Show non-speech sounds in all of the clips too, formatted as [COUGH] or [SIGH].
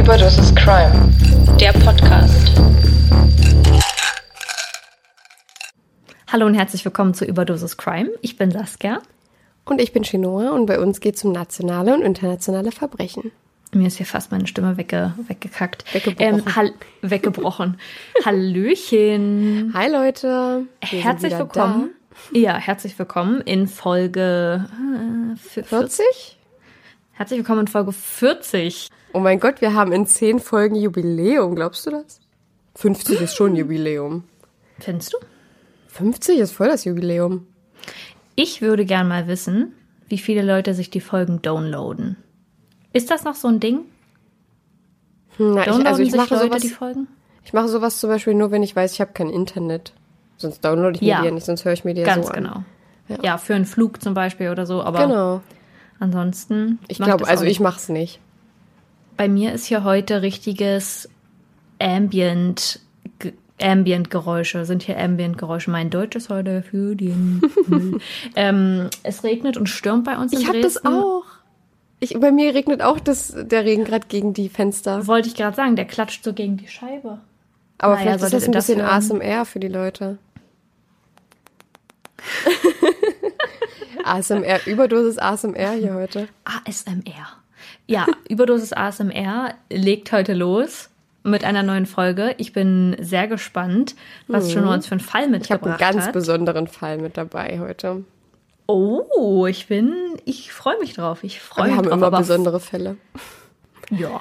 Überdosis Crime, der Podcast. Hallo und herzlich willkommen zu Überdosis Crime. Ich bin Saskia. Und ich bin Chinoa und bei uns geht es um nationale und internationale Verbrechen. Mir ist hier fast meine Stimme wegge weggekackt. Weggebrochen. Ähm, hall weggebrochen. [LAUGHS] Hallöchen. Hi Leute. Wir herzlich willkommen. Ja, herzlich willkommen in Folge äh, Da. 40? Herzlich willkommen in Folge 40. Oh mein Gott, wir haben in 10 Folgen Jubiläum, glaubst du das? 50 ist schon Jubiläum. Findest du? 50 ist voll das Jubiläum. Ich würde gern mal wissen, wie viele Leute sich die Folgen downloaden. Ist das noch so ein Ding? Na, ich, Downloaden also ich mache Leute sowas, die Folgen? ich mache sowas zum Beispiel nur, wenn ich weiß, ich habe kein Internet. Sonst downloade ich mir Ja. die ja nicht, sonst höre ich mir die ja Ganz so an. genau. Ja. für einen Flug zum Beispiel oder so. Aber Genau. ansonsten. Ich ich glaube, also ich mache es nicht. Bei mir ist hier heute richtiges Ambient, Ge- Ambient-Geräusche. Sind hier Ambient-Geräusche. Mein Deutsch ist heute für den [LAUGHS] ähm, es regnet und stürmt bei uns in Ich habe das auch. Ich, bei mir regnet auch das, der Regen gerade gegen die Fenster. Wollte ich gerade sagen, der klatscht so gegen die Scheibe. Aber Naja, vielleicht ist das ein das bisschen? ASMR für die Leute. [LAUGHS] ASMR, Überdosis ASMR hier heute. ASMR. Ja, Überdosis ASMR legt heute los mit einer neuen Folge. Ich bin sehr gespannt, was schon uns für einen Fall Mhm. Ich habe einen mitgebracht ganz hat. besonderen Fall mit dabei heute. Oh, ich bin, ich freue mich drauf. Ich freue Wir mich haben drauf. immer aber besondere Fälle. Ja.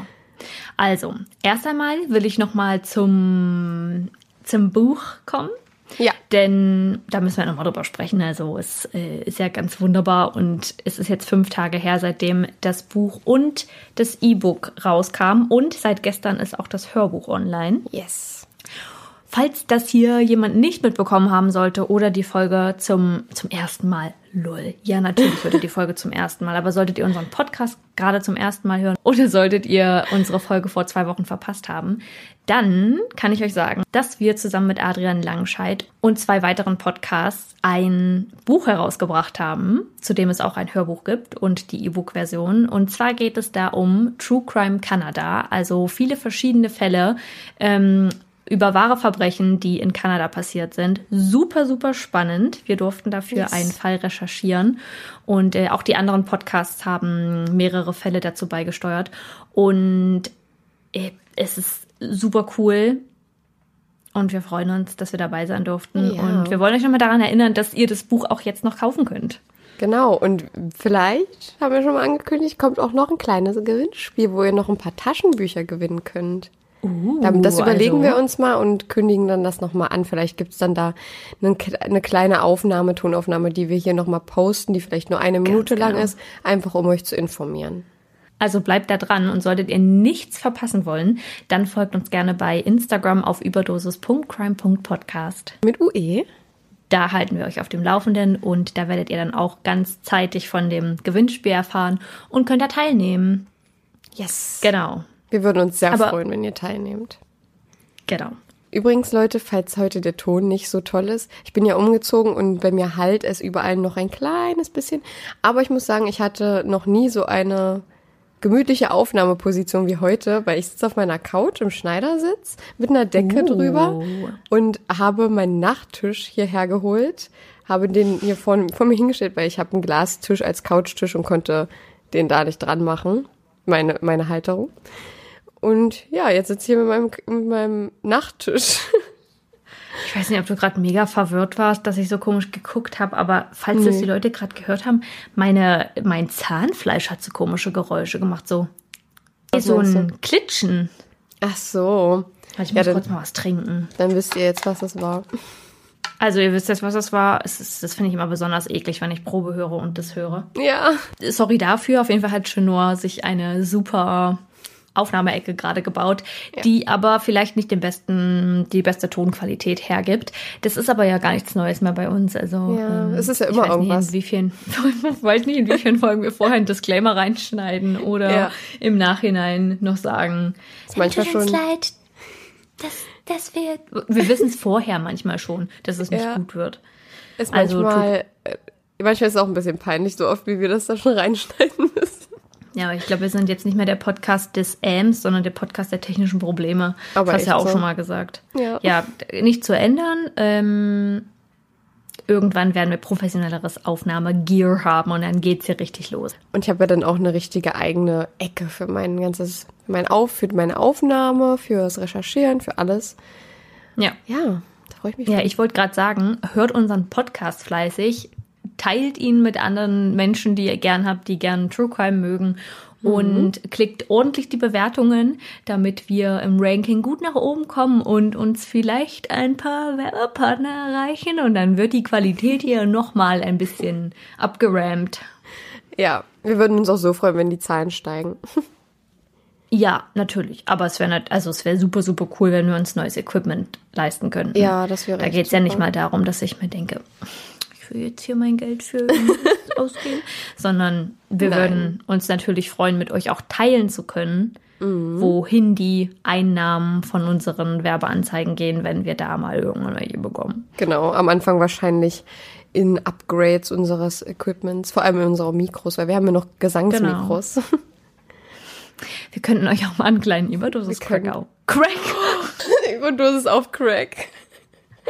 Also, erst einmal will ich noch mal zum, zum Buch kommen. Ja. Denn da müssen wir nochmal drüber sprechen. Also es äh, ist ja ganz wunderbar und es ist jetzt fünf Tage her, seitdem das Buch und das E-Book rauskam und seit gestern ist auch das Hörbuch online. Yes. Falls das hier jemand nicht mitbekommen haben sollte oder die Folge zum, zum ersten Mal, lol, ja natürlich ihr die Folge zum ersten Mal, aber solltet ihr unseren Podcast gerade zum ersten Mal hören oder solltet ihr unsere Folge vor zwei Wochen verpasst haben, dann kann ich euch sagen, dass wir zusammen mit Adrian Langscheid und zwei weiteren Podcasts ein Buch herausgebracht haben, zu dem es auch ein Hörbuch gibt und die E-Book-Version. Und zwar geht es da um True Crime Canada, also viele verschiedene Fälle, ähm, über wahre Verbrechen, die in Kanada passiert sind. Super, super spannend. Wir durften dafür Yes. einen Fall recherchieren und äh, auch die anderen Podcasts haben mehrere Fälle dazu beigesteuert. Und äh, es ist super cool. Und wir freuen uns, dass wir dabei sein durften. Ja. Und wir wollen euch nochmal daran erinnern, dass ihr das Buch auch jetzt noch kaufen könnt. Genau. Und vielleicht, haben wir schon mal angekündigt, kommt auch noch ein kleines Gewinnspiel, wo ihr noch ein paar Taschenbücher gewinnen könnt. Dann- das überlegen also- wir uns mal und kündigen dann das nochmal an. Vielleicht gibt's dann da eine, eine kleine Aufnahme, Tonaufnahme, die wir hier nochmal posten, die vielleicht nur eine Minute lang genau. ist, einfach um euch zu informieren. Also bleibt da dran und solltet ihr nichts verpassen wollen, dann folgt uns gerne bei Instagram auf überdosis.crime.podcast. Mit UE? Da halten wir euch auf dem Laufenden und da werdet ihr dann auch ganz zeitig von dem Gewinnspiel erfahren und könnt da teilnehmen. Yes. Genau, Wir würden uns sehr Aber- freuen, wenn ihr teilnehmt. genau. Übrigens, Leute, falls heute der Ton nicht so toll ist, ich bin ja umgezogen und bei mir halt es überall noch ein kleines bisschen. Aber ich muss sagen, ich hatte noch nie so eine gemütliche Aufnahmeposition wie heute, weil ich sitze auf meiner Couch im Schneidersitz mit einer Decke Oh. drüber und habe meinen Nachttisch hierher geholt, habe den hier vor, vor mir hingestellt, weil ich habe einen Glastisch als Couchtisch und konnte den da nicht dran machen, meine, meine Halterung. Und ja, jetzt sitze ich hier mit meinem, mit meinem Nachttisch. [LAUGHS] Ich weiß nicht, ob du gerade mega verwirrt warst, dass ich so komisch geguckt habe, aber falls das die Leute gerade gehört haben, meine, mein Zahnfleisch hat so komische Geräusche gemacht, so. Was so ein Klitschen. Ach so. Also ich Ja, muss kurz mal was trinken. Dann wisst ihr jetzt, was das war. Also ihr wisst jetzt, was das war. Ist, das finde ich immer besonders eklig, wenn ich Probe höre und das höre. Ja. Sorry dafür. Auf jeden Fall hat Chenor sich eine super Aufnahmeecke gerade gebaut, die aber vielleicht nicht den besten, die beste Tonqualität hergibt. Das ist aber ja gar nichts Neues mehr bei uns. Also Ja, ähm, es ist ja ich immer weiß irgendwas. Nicht, in wiefern, ich weiß nicht, in wiefern Folgen wir vorher einen Disclaimer reinschneiden oder Ja. im Nachhinein noch sagen. Ist manchmal Tut uns schon. leid, das, das wird. Wir wissen es vorher manchmal schon, dass es nicht Ja. gut wird. Ist Also, manchmal, äh, manchmal ist es auch ein bisschen peinlich, so oft wie wir das da schon reinschneiden müssen. Ja, aber ich glaube, wir sind jetzt nicht mehr der Podcast des Ams, sondern der Podcast der technischen Probleme. Aber das hast du ja auch so. schon mal gesagt. Ja. Ja, nicht zu ändern. Ähm, irgendwann werden wir professionelleres Aufnahmegear haben und dann geht's hier richtig los. Und ich habe ja dann auch eine richtige eigene Ecke für mein ganzes, für mein Auf, für meine Aufnahme, fürs Recherchieren, für alles. Ja. Ja, da freue ich mich. Ja, ich wollte gerade sagen, hört unseren Podcast fleißig, teilt ihn mit anderen Menschen, die ihr gern habt, die gern True Crime mögen und klickt ordentlich die Bewertungen, damit wir im Ranking gut nach oben kommen und uns vielleicht ein paar Werbepartner erreichen und dann wird die Qualität hier nochmal ein bisschen abgerammt. Ja, wir würden uns auch so freuen, wenn die Zahlen steigen. [LAUGHS] Ja, natürlich, aber es wäre also es wäre super super cool, wenn wir uns neues Equipment leisten könnten. Ja, das wäre Da geht es ja nicht mal darum, dass ich mir denke, will jetzt hier mein Geld für [LAUGHS] ausgeben, sondern wir Nein. würden uns natürlich freuen, mit euch auch teilen zu können, Mhm. wohin die Einnahmen von unseren Werbeanzeigen gehen, wenn wir da mal irgendwann welche bekommen. Genau, am Anfang wahrscheinlich in Upgrades unseres Equipments, vor allem in unserer Mikros, weil wir haben ja noch Gesangsmikros. Wir könnten euch auch mal einen kleinen Überdosis Crack auf. Crack! [LAUGHS] Ist auf Crack.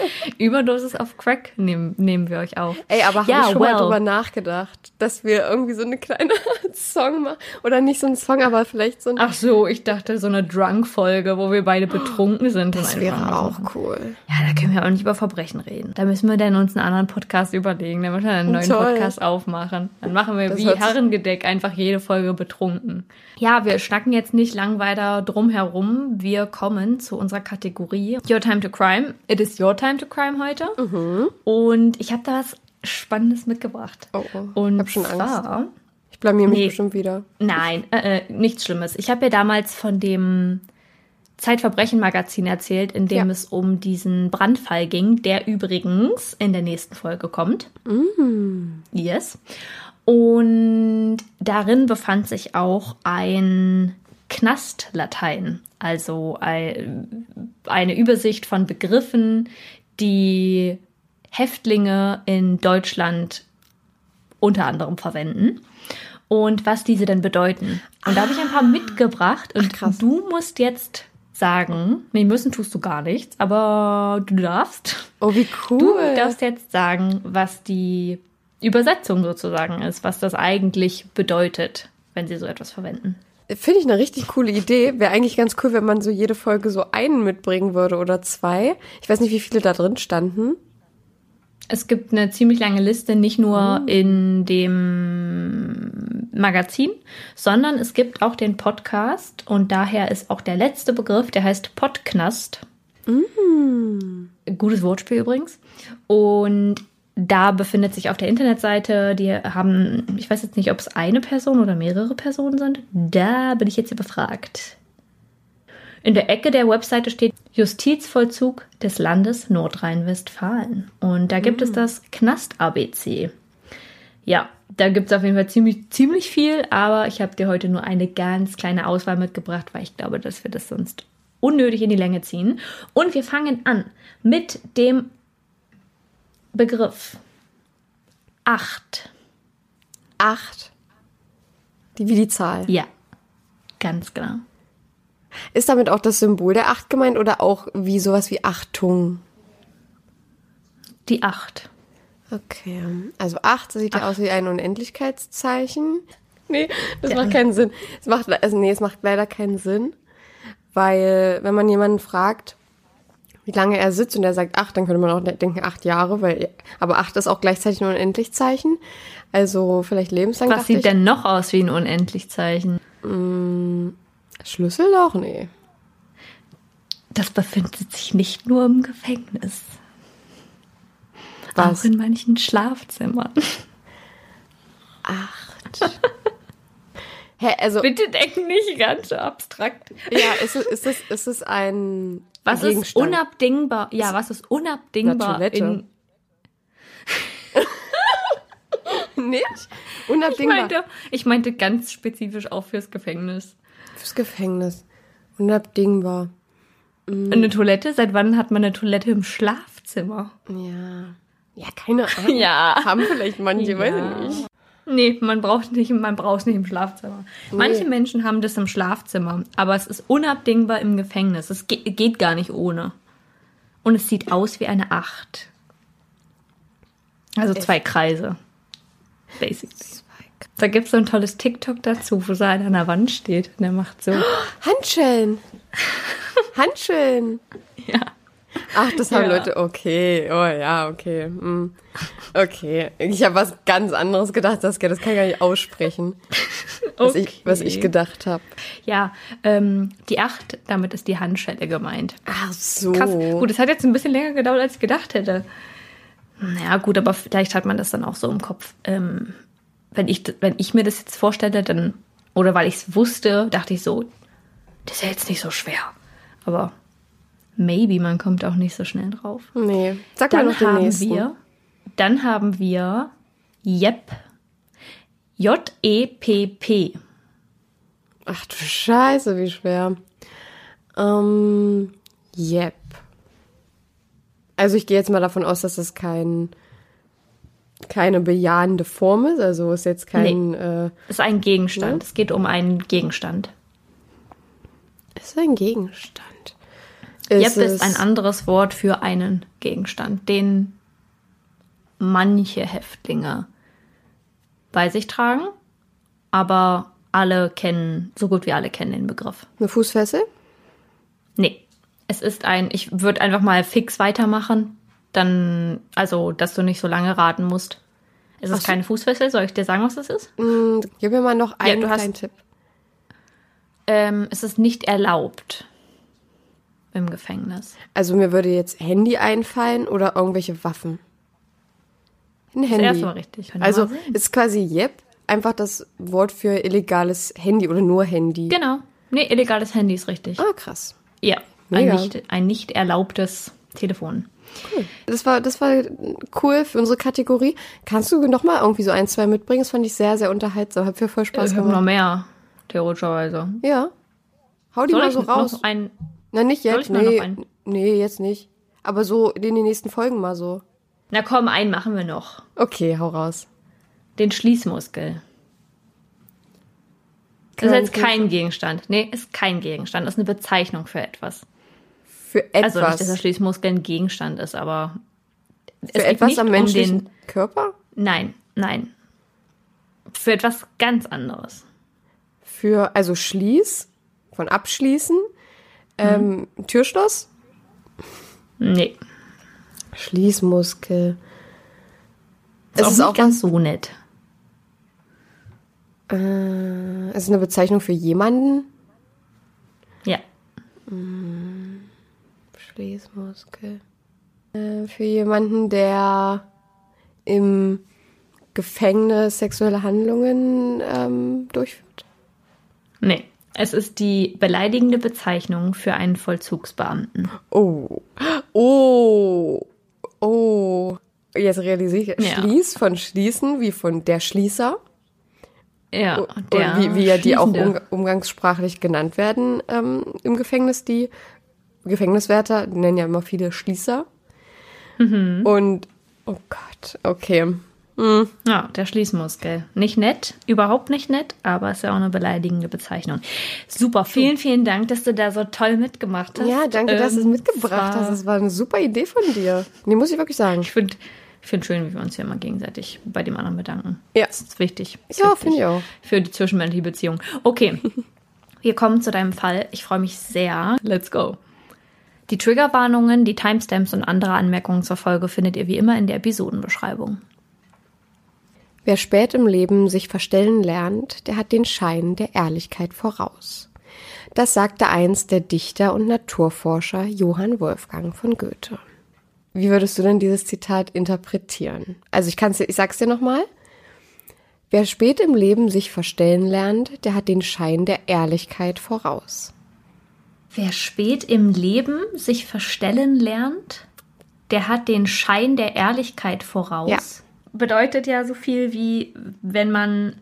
[LAUGHS] Überdosis auf Crack nehmen, nehmen wir euch auf. Ey, aber habe Ja, ich schon well. mal drüber nachgedacht, dass wir irgendwie so eine kleine [LAUGHS] Song machen. Oder nicht so ein Song, aber vielleicht so ein. Ach so, ich dachte so eine Drunk-Folge, wo wir beide betrunken sind. das wäre auch cool. Ja, da können wir auch nicht über Verbrechen reden. Da müssen wir dann uns einen anderen Podcast überlegen. Dann müssen wir einen neuen Toll. Podcast aufmachen. Dann machen wir Das wie Herrengedeck einfach jede Folge betrunken. Ja, wir schnacken jetzt nicht lang weiter drum herum. Wir kommen zu unserer Kategorie Your Time to Crime. It is your time to crime heute. Mhm. Und ich habe da was Spannendes mitgebracht. Oh, oh. Und Ich hab schon Angst. zwar, Ich blamier mich Nee. bestimmt wieder. Nein, äh, äh, nichts Schlimmes. Ich habe ja damals von dem Zeitverbrechen-Magazin erzählt, in dem Ja. es um diesen Brandfall ging, der übrigens in der nächsten Folge kommt. Yes. Und darin befand sich auch ein Knastlatein, also ein, eine Übersicht von Begriffen, die Häftlinge in Deutschland unter anderem verwenden und was diese denn bedeuten. Und da habe ich ein paar mitgebracht und krass. du musst jetzt sagen, nee, müssen tust du gar nichts, aber du darfst. Oh, wie Du cool. darfst jetzt sagen, was die Übersetzung sozusagen ist, was das eigentlich bedeutet, wenn sie so etwas verwenden. Finde ich eine richtig coole Idee. Wäre eigentlich ganz cool, wenn man so jede Folge so einen mitbringen würde oder zwei. Ich weiß nicht, wie viele da drin standen. Es gibt eine ziemlich lange Liste, nicht nur in dem Magazin, sondern es gibt auch den Podcast und daher ist auch der letzte Begriff, der heißt Podknast. Gutes Wortspiel übrigens. Und da befindet sich auf der Internetseite, die haben, ich weiß jetzt nicht, ob es eine Person oder mehrere Personen sind. Da bin ich jetzt hier befragt. In der Ecke der Webseite steht Justizvollzug des Landes Nordrhein-Westfalen. Und da gibt es das Knast-ABC. Ja, da gibt es auf jeden Fall ziemlich, ziemlich viel, aber ich habe dir heute nur eine ganz kleine Auswahl mitgebracht, weil ich glaube, dass wir das sonst unnötig in die Länge ziehen. Und wir fangen an mit dem Begriff acht. Acht. Die, wie die Zahl. Ja, ganz genau. Ist damit auch das Symbol der Acht gemeint oder auch wie sowas wie Achtung? Die acht. Okay. Also acht sieht ja aus wie ein Unendlichkeitszeichen. [LAUGHS] Nee, das macht keinen Sinn. Es macht, also nee, es macht leider keinen Sinn. Weil, wenn man jemanden fragt, wie lange er sitzt und er sagt acht, dann könnte man auch denken acht Jahre, weil, aber acht ist auch gleichzeitig ein Unendlichzeichen. Also vielleicht lebenslang. Was sieht ich. denn noch aus wie ein Unendlichzeichen? Schlüsselloch? Nee. das befindet sich nicht nur im Gefängnis. Was? Auch in manchen Schlafzimmern. [LAUGHS] Hä, also, Bitte denken nicht ganz so abstrakt. ja, ist es, ist es, ist es ein Was ist Gegenstand? unabdingbar? Ja, was ist unabdingbar Eine Toilette. in. [LAUGHS] Nicht? Ich Unabdingbar. meinte, ich meinte ganz spezifisch auch fürs Gefängnis. Fürs Gefängnis. Unabdingbar. Eine Toilette? Seit wann hat man eine Toilette im Schlafzimmer? Ja. Ja, keine Ahnung. [LAUGHS] Ja. Haben vielleicht manche, weiß ich nicht. Nee, man braucht nicht, man braucht es nicht im Schlafzimmer. Manche Menschen haben das im Schlafzimmer, aber es ist unabdingbar im Gefängnis. Es ge geht gar nicht ohne. Und es sieht aus wie eine Acht. Also zwei Kreise. Basically. Da gibt es so ein tolles TikTok dazu, wo so einer an der Wand steht und der macht so. [GASPS] Handschellen. [LAUGHS] Handschellen. Ja. Ach, das haben Ja. Leute. Okay. Oh ja, okay. Hm. Okay. Ich habe was ganz anderes gedacht, das, das kann ich gar nicht aussprechen, was, ich, was ich Okay. gedacht habe. Ja, ähm, die Acht, damit ist die Handschelle gemeint. Ach so. Krass. Gut, es hat jetzt ein bisschen länger gedauert, als ich gedacht hätte. Naja, gut, aber vielleicht hat man das dann auch so im Kopf. Ähm, wenn, ich, wenn ich mir das jetzt vorstelle, dann, oder weil ich es wusste, dachte ich so, das ist ja jetzt nicht so schwer. Aber maybe, man kommt auch nicht so schnell drauf. Nee. Sag mal Dann noch den haben nächsten. wir, dann haben wir Jep. J-E-P-P. Ach du Scheiße, wie schwer. Ähm, yep. Also ich gehe jetzt mal davon aus, dass das kein keine bejahende Form ist. Also ist jetzt kein äh, Ist ein Gegenstand. Es geht um einen Gegenstand. ist ein Gegenstand. Jep es- ist ein anderes Wort für einen Gegenstand, den manche Häftlinge bei sich tragen, aber alle kennen, so gut wie alle kennen den Begriff. eine Fußfessel? Nee, es ist ein, ich würde einfach mal fix weitermachen, dann, also, dass du nicht so lange raten musst. Es ist keine Fußfessel, soll ich dir sagen, was es ist? Hm, gib mir mal noch einen hast- kleinen Tipp. Ähm, es ist nicht erlaubt im Gefängnis. Also mir würde jetzt Handy einfallen oder irgendwelche Waffen. Ein Das Handy. erste war richtig. Könnt ihr Also ist quasi Yep einfach das Wort für illegales Handy oder nur Handy. Genau. Nee, illegales Handy ist richtig. Ah, krass. Ja, ein nicht, ein nicht erlaubtes Telefon. Das war, das war cool für unsere Kategorie. Kannst du noch mal irgendwie so ein, zwei mitbringen? Das fand ich sehr, sehr unterhaltsam. Hat mir voll Spaß Ich noch gemacht. mehr, theoretischerweise. Ja. Hau die Soll mal ich so raus. noch ein... Na, nicht Soll jetzt. ich mal noch Nee, einen? nee, jetzt nicht. Aber so in den nächsten Folgen mal so. Na komm, einen machen wir noch. Okay, hau raus. Den Schließmuskel. Das ist jetzt kein Gegenstand. Nee, ist kein Gegenstand. Das ist eine Bezeichnung für etwas. Für etwas. Also nicht, dass der Schließmuskel ein Gegenstand ist, aber für etwas am um menschlichen den... Körper? Nein, nein. Für etwas ganz anderes. Für, also Schließ, von abschließen, ähm, Türschloss, Nee, Schließmuskel. ist Es auch ist nicht auch ganz so nett. Äh, es ist eine Bezeichnung für jemanden. Ja. Schließmuskel. Äh, für jemanden, der im Gefängnis sexuelle Handlungen ähm, durchführt. Nee. Es ist die beleidigende Bezeichnung für einen Vollzugsbeamten. Oh. Oh. Oh. Jetzt realisiere ich. Ja. Schließ von schließen, wie von der Schließer. Ja, Oder wie, wie ja die auch um, umgangssprachlich genannt werden ähm, im Gefängnis. Die Gefängniswärter die nennen ja immer viele Schließer. Mhm. Und, oh Gott, okay. Ja, der Schließmuskel. Nicht nett, überhaupt nicht nett, aber ist ja auch eine beleidigende Bezeichnung. Super, vielen, vielen Dank, dass du da so toll mitgemacht hast. Ja, danke, dass du es Ähm, mitgebracht hast. Das war eine super Idee von dir. Nee, muss ich wirklich sagen. Ich finde find schön, wie wir uns hier immer gegenseitig bei dem anderen bedanken. Ja. Das ist wichtig. Ist Ja, finde ich auch. Für die zwischenmenschliche Beziehung. Okay, [LAUGHS] wir kommen zu deinem Fall. Ich freue mich sehr. Let's go. Die Triggerwarnungen, die Timestamps und andere Anmerkungen zur Folge findet ihr wie immer in der Episodenbeschreibung. Wer spät im Leben sich verstellen lernt, der hat den Schein der Ehrlichkeit voraus. Das sagte einst der Dichter und Naturforscher Johann Wolfgang von Goethe. Wie würdest du denn dieses Zitat interpretieren? Also ich kann's, ich sag's dir nochmal. Wer spät im Leben sich verstellen lernt, der hat den Schein der Ehrlichkeit voraus. Wer spät im Leben sich verstellen lernt, der hat den Schein der Ehrlichkeit voraus. Ja. Bedeutet ja so viel wie, wenn man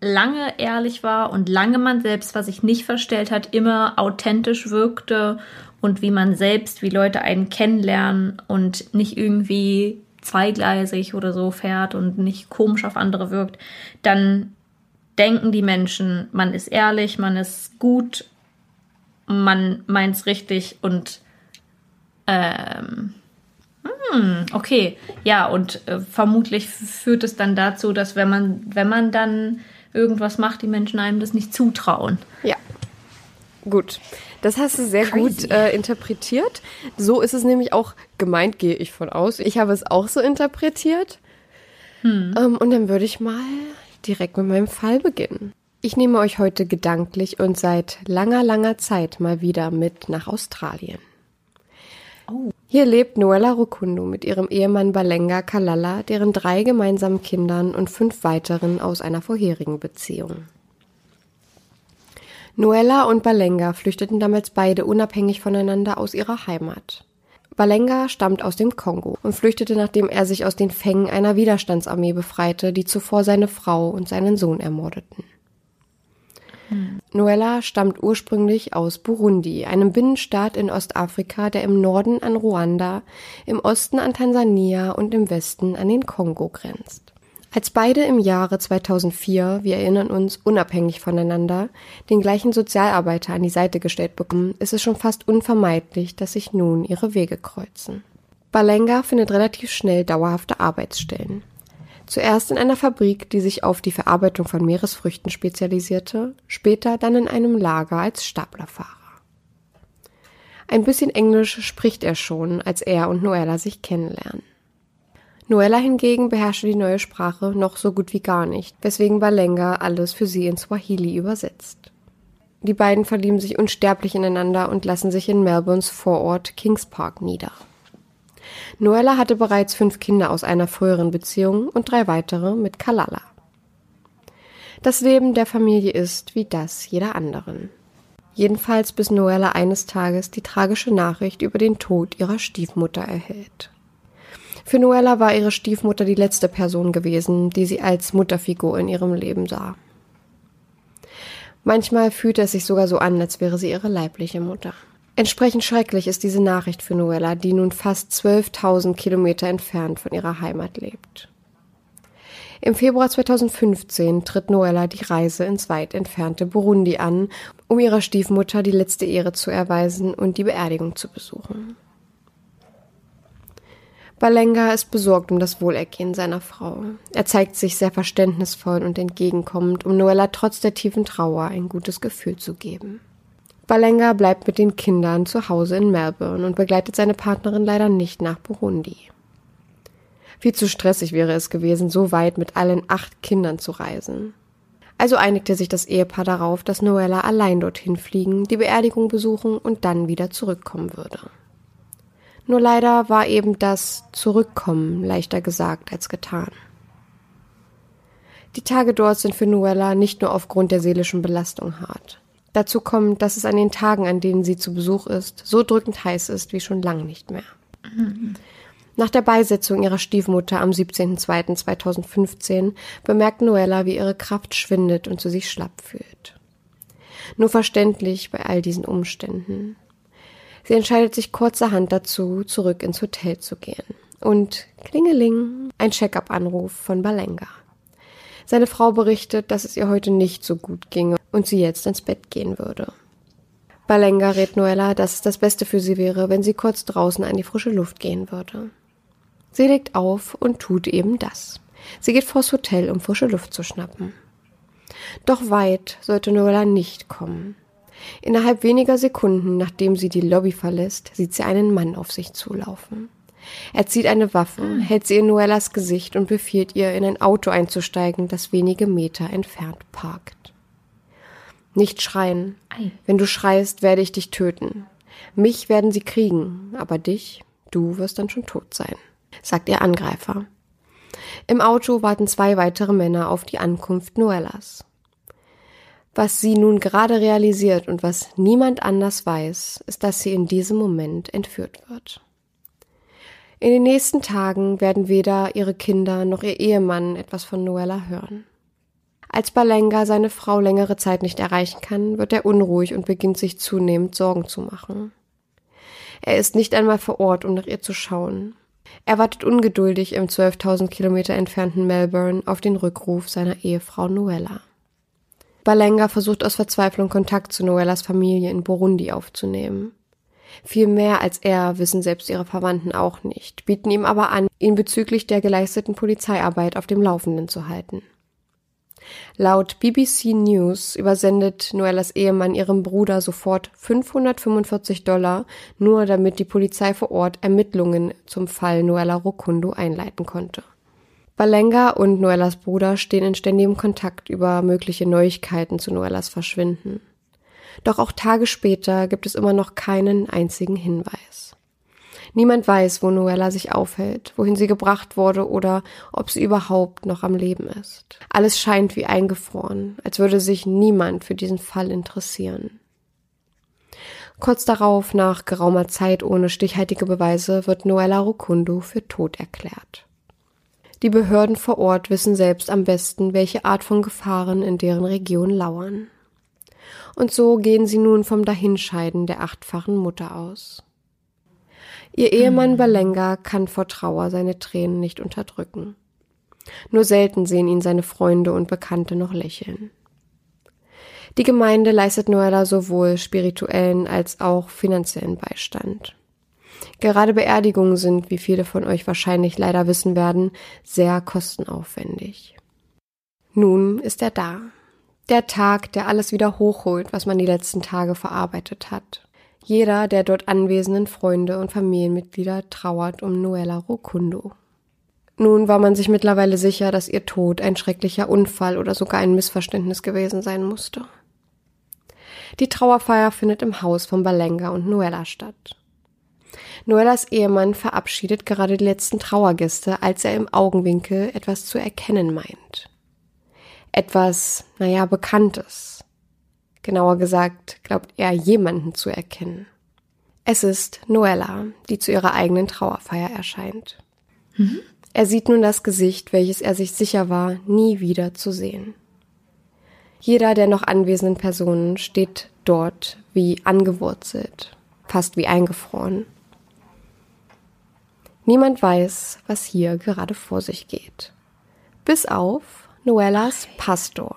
lange ehrlich war und lange man selbst, was sich nicht verstellt hat, immer authentisch wirkte und wie man selbst, wie Leute einen kennenlernen und nicht irgendwie zweigleisig oder so fährt und nicht komisch auf andere wirkt, dann denken die Menschen, man ist ehrlich, man ist gut, man meint's richtig und ähm, hm, okay, ja und äh, vermutlich führt es dann dazu, dass wenn man wenn man dann irgendwas macht, die Menschen einem das nicht zutrauen. Ja. Gut. Das hast du sehr Crazy. gut äh, interpretiert. So ist es nämlich auch gemeint, gehe ich von aus. Ich habe es auch so interpretiert. Ähm, und dann würde ich mal direkt mit meinem Fall beginnen. Ich nehme euch heute gedanklich und seit langer, langer Zeit mal wieder mit nach Australien. Hier lebt Noella Rukundu mit ihrem Ehemann Balenga Kalala, deren drei gemeinsamen Kindern und fünf weiteren aus einer vorherigen Beziehung. Noella und Balenga flüchteten damals beide unabhängig voneinander aus ihrer Heimat. Balenga stammt aus dem Kongo und flüchtete, nachdem er sich aus den Fängen einer Widerstandsarmee befreite, die zuvor seine Frau und seinen Sohn ermordeten. Noella stammt ursprünglich aus Burundi, einem Binnenstaat in Ostafrika, der im Norden an Ruanda, im Osten an Tansania und im Westen an den Kongo grenzt. Als beide im Jahre 2004, wir erinnern uns, unabhängig voneinander, den gleichen Sozialarbeiter an die Seite gestellt bekommen, ist es schon fast unvermeidlich, dass sich nun ihre Wege kreuzen. Balenga findet relativ schnell dauerhafte Arbeitsstellen. Zuerst in einer Fabrik, die sich auf die Verarbeitung von Meeresfrüchten spezialisierte, später dann in einem Lager als Staplerfahrer. Ein bisschen Englisch spricht er schon, als er und Noella sich kennenlernen. Noella hingegen beherrschte die neue Sprache noch so gut wie gar nicht, weswegen Balenga alles für sie in Swahili übersetzt. Die beiden verlieben sich unsterblich ineinander und lassen sich in Melbournes Vorort Kings Park nieder. Noella hatte bereits fünf Kinder aus einer früheren Beziehung und drei weitere mit Kalala. Das Leben der Familie ist wie das jeder anderen. Jedenfalls bis Noella eines Tages die tragische Nachricht über den Tod ihrer Stiefmutter erhält. Für Noella war ihre Stiefmutter die letzte Person gewesen, die sie als Mutterfigur in ihrem Leben sah. Manchmal fühlte es sich sogar so an, als wäre sie ihre leibliche Mutter. Entsprechend schrecklich ist diese Nachricht für Noella, die nun fast 12.000 Kilometer entfernt von ihrer Heimat lebt. Im Februar 2015 tritt Noella die Reise ins weit entfernte Burundi an, um ihrer Stiefmutter die letzte Ehre zu erweisen und die Beerdigung zu besuchen. Balenga ist besorgt um das Wohlergehen seiner Frau. Er zeigt sich sehr verständnisvoll und entgegenkommend, um Noella trotz der tiefen Trauer ein gutes Gefühl zu geben. Balenga bleibt mit den Kindern zu Hause in Melbourne und begleitet seine Partnerin leider nicht nach Burundi. Viel zu stressig wäre es gewesen, so weit mit allen acht Kindern zu reisen. Also einigte sich das Ehepaar darauf, dass Noella allein dorthin fliegen, die Beerdigung besuchen und dann wieder zurückkommen würde. Nur leider war eben das Zurückkommen leichter gesagt als getan. Die Tage dort sind für Noella nicht nur aufgrund der seelischen Belastung hart. Dazu kommt, dass es an den Tagen, an denen sie zu Besuch ist, so drückend heiß ist wie schon lang nicht mehr. Nach der Beisetzung ihrer Stiefmutter am 17.02.2015 bemerkt Noella, wie ihre Kraft schwindet und sie sich schlapp fühlt. Nur verständlich bei all diesen Umständen. Sie entscheidet sich kurzerhand dazu, zurück ins Hotel zu gehen. Und klingeling, ein Check-up-Anruf von Balenga. Seine Frau berichtet, dass es ihr heute nicht so gut ginge und sie jetzt ins Bett gehen würde. Balenga rät Noella, dass es das Beste für sie wäre, wenn sie kurz draußen an die frische Luft gehen würde. Sie legt auf und tut eben das. Sie geht vors Hotel, um frische Luft zu schnappen. Doch weit sollte Noella nicht kommen. Innerhalb weniger Sekunden, nachdem sie die Lobby verlässt, sieht sie einen Mann auf sich zulaufen. Er zieht eine Waffe, hält sie in Noellas Gesicht und befiehlt ihr, in ein Auto einzusteigen, das wenige Meter entfernt parkt. Nicht schreien. Ei. Wenn du schreist, werde ich dich töten. Mich werden sie kriegen, aber dich, du wirst dann schon tot sein, sagt ihr Angreifer. Im Auto warten zwei weitere Männer auf die Ankunft Noellas. Was sie nun gerade realisiert und was niemand anders weiß, ist, dass sie in diesem Moment entführt wird. In den nächsten Tagen werden weder ihre Kinder noch ihr Ehemann etwas von Noella hören. Als Balenga seine Frau längere Zeit nicht erreichen kann, wird er unruhig und beginnt sich zunehmend Sorgen zu machen. Er ist nicht einmal vor Ort, um nach ihr zu schauen. Er wartet ungeduldig im 12.000 Kilometer entfernten Melbourne auf den Rückruf seiner Ehefrau Noella. Balenga versucht aus Verzweiflung Kontakt zu Noellas Familie in Burundi aufzunehmen. Viel mehr als er wissen selbst ihre Verwandten auch nicht, bieten ihm aber an, ihn bezüglich der geleisteten Polizeiarbeit auf dem Laufenden zu halten. Laut BBC News übersendet Noellas Ehemann ihrem Bruder sofort 545 Dollar, nur damit die Polizei vor Ort Ermittlungen zum Fall Noella Rokundo einleiten konnte. Balenga und Noellas Bruder stehen in ständigem Kontakt über mögliche Neuigkeiten zu Noellas Verschwinden. Doch auch Tage später gibt es immer noch keinen einzigen Hinweis. Niemand weiß, wo Noella sich aufhält, wohin sie gebracht wurde oder ob sie überhaupt noch am Leben ist. Alles scheint wie eingefroren, als würde sich niemand für diesen Fall interessieren. Kurz darauf, nach geraumer Zeit ohne stichhaltige Beweise, wird Noella Rukundo für tot erklärt. Die Behörden vor Ort wissen selbst am besten, welche Art von Gefahren in deren Region lauern. Und so gehen sie nun vom Dahinscheiden der achtfachen Mutter aus. Ihr Ehemann Balenga kann vor Trauer seine Tränen nicht unterdrücken. Nur selten sehen ihn seine Freunde und Bekannte noch lächeln. Die Gemeinde leistet Noella sowohl spirituellen als auch finanziellen Beistand. Gerade Beerdigungen sind, wie viele von euch wahrscheinlich leider wissen werden, sehr kostenaufwendig. Nun ist er da. Der Tag, der alles wieder hochholt, was man die letzten Tage verarbeitet hat. Jeder der dort anwesenden Freunde und Familienmitglieder trauert um Noella Rokundo. Nun war man sich mittlerweile sicher, dass ihr Tod ein schrecklicher Unfall oder sogar ein Missverständnis gewesen sein musste. Die Trauerfeier findet im Haus von Balenga und Noella statt. Noellas Ehemann verabschiedet gerade die letzten Trauergäste, als er im Augenwinkel etwas zu erkennen meint. Etwas, naja, Bekanntes. Genauer gesagt, glaubt er jemanden zu erkennen. Es ist Noella, die zu ihrer eigenen Trauerfeier erscheint. Mhm. Er sieht nun das Gesicht, welches er sich sicher war, nie wieder zu sehen. Jeder der noch anwesenden Personen steht dort wie angewurzelt, fast wie eingefroren. Niemand weiß, was hier gerade vor sich geht. Bis auf Noellas Pastor.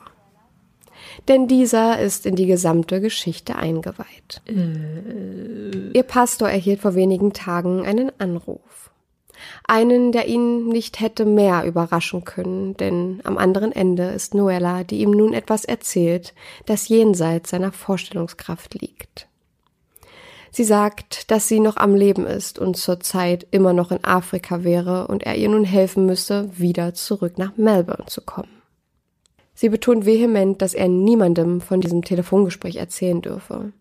Denn dieser ist in die gesamte Geschichte eingeweiht. Äh. Ihr Pastor erhielt vor wenigen Tagen einen Anruf. Einen, der ihn nicht hätte mehr überraschen können, denn am anderen Ende ist Noella, die ihm nun etwas erzählt, das jenseits seiner Vorstellungskraft liegt. Sie sagt, dass sie noch am Leben ist und zurzeit immer noch in Afrika wäre und er ihr nun helfen müsse, wieder zurück nach Melbourne zu kommen. Sie betont vehement, dass er niemandem von diesem Telefongespräch erzählen dürfe.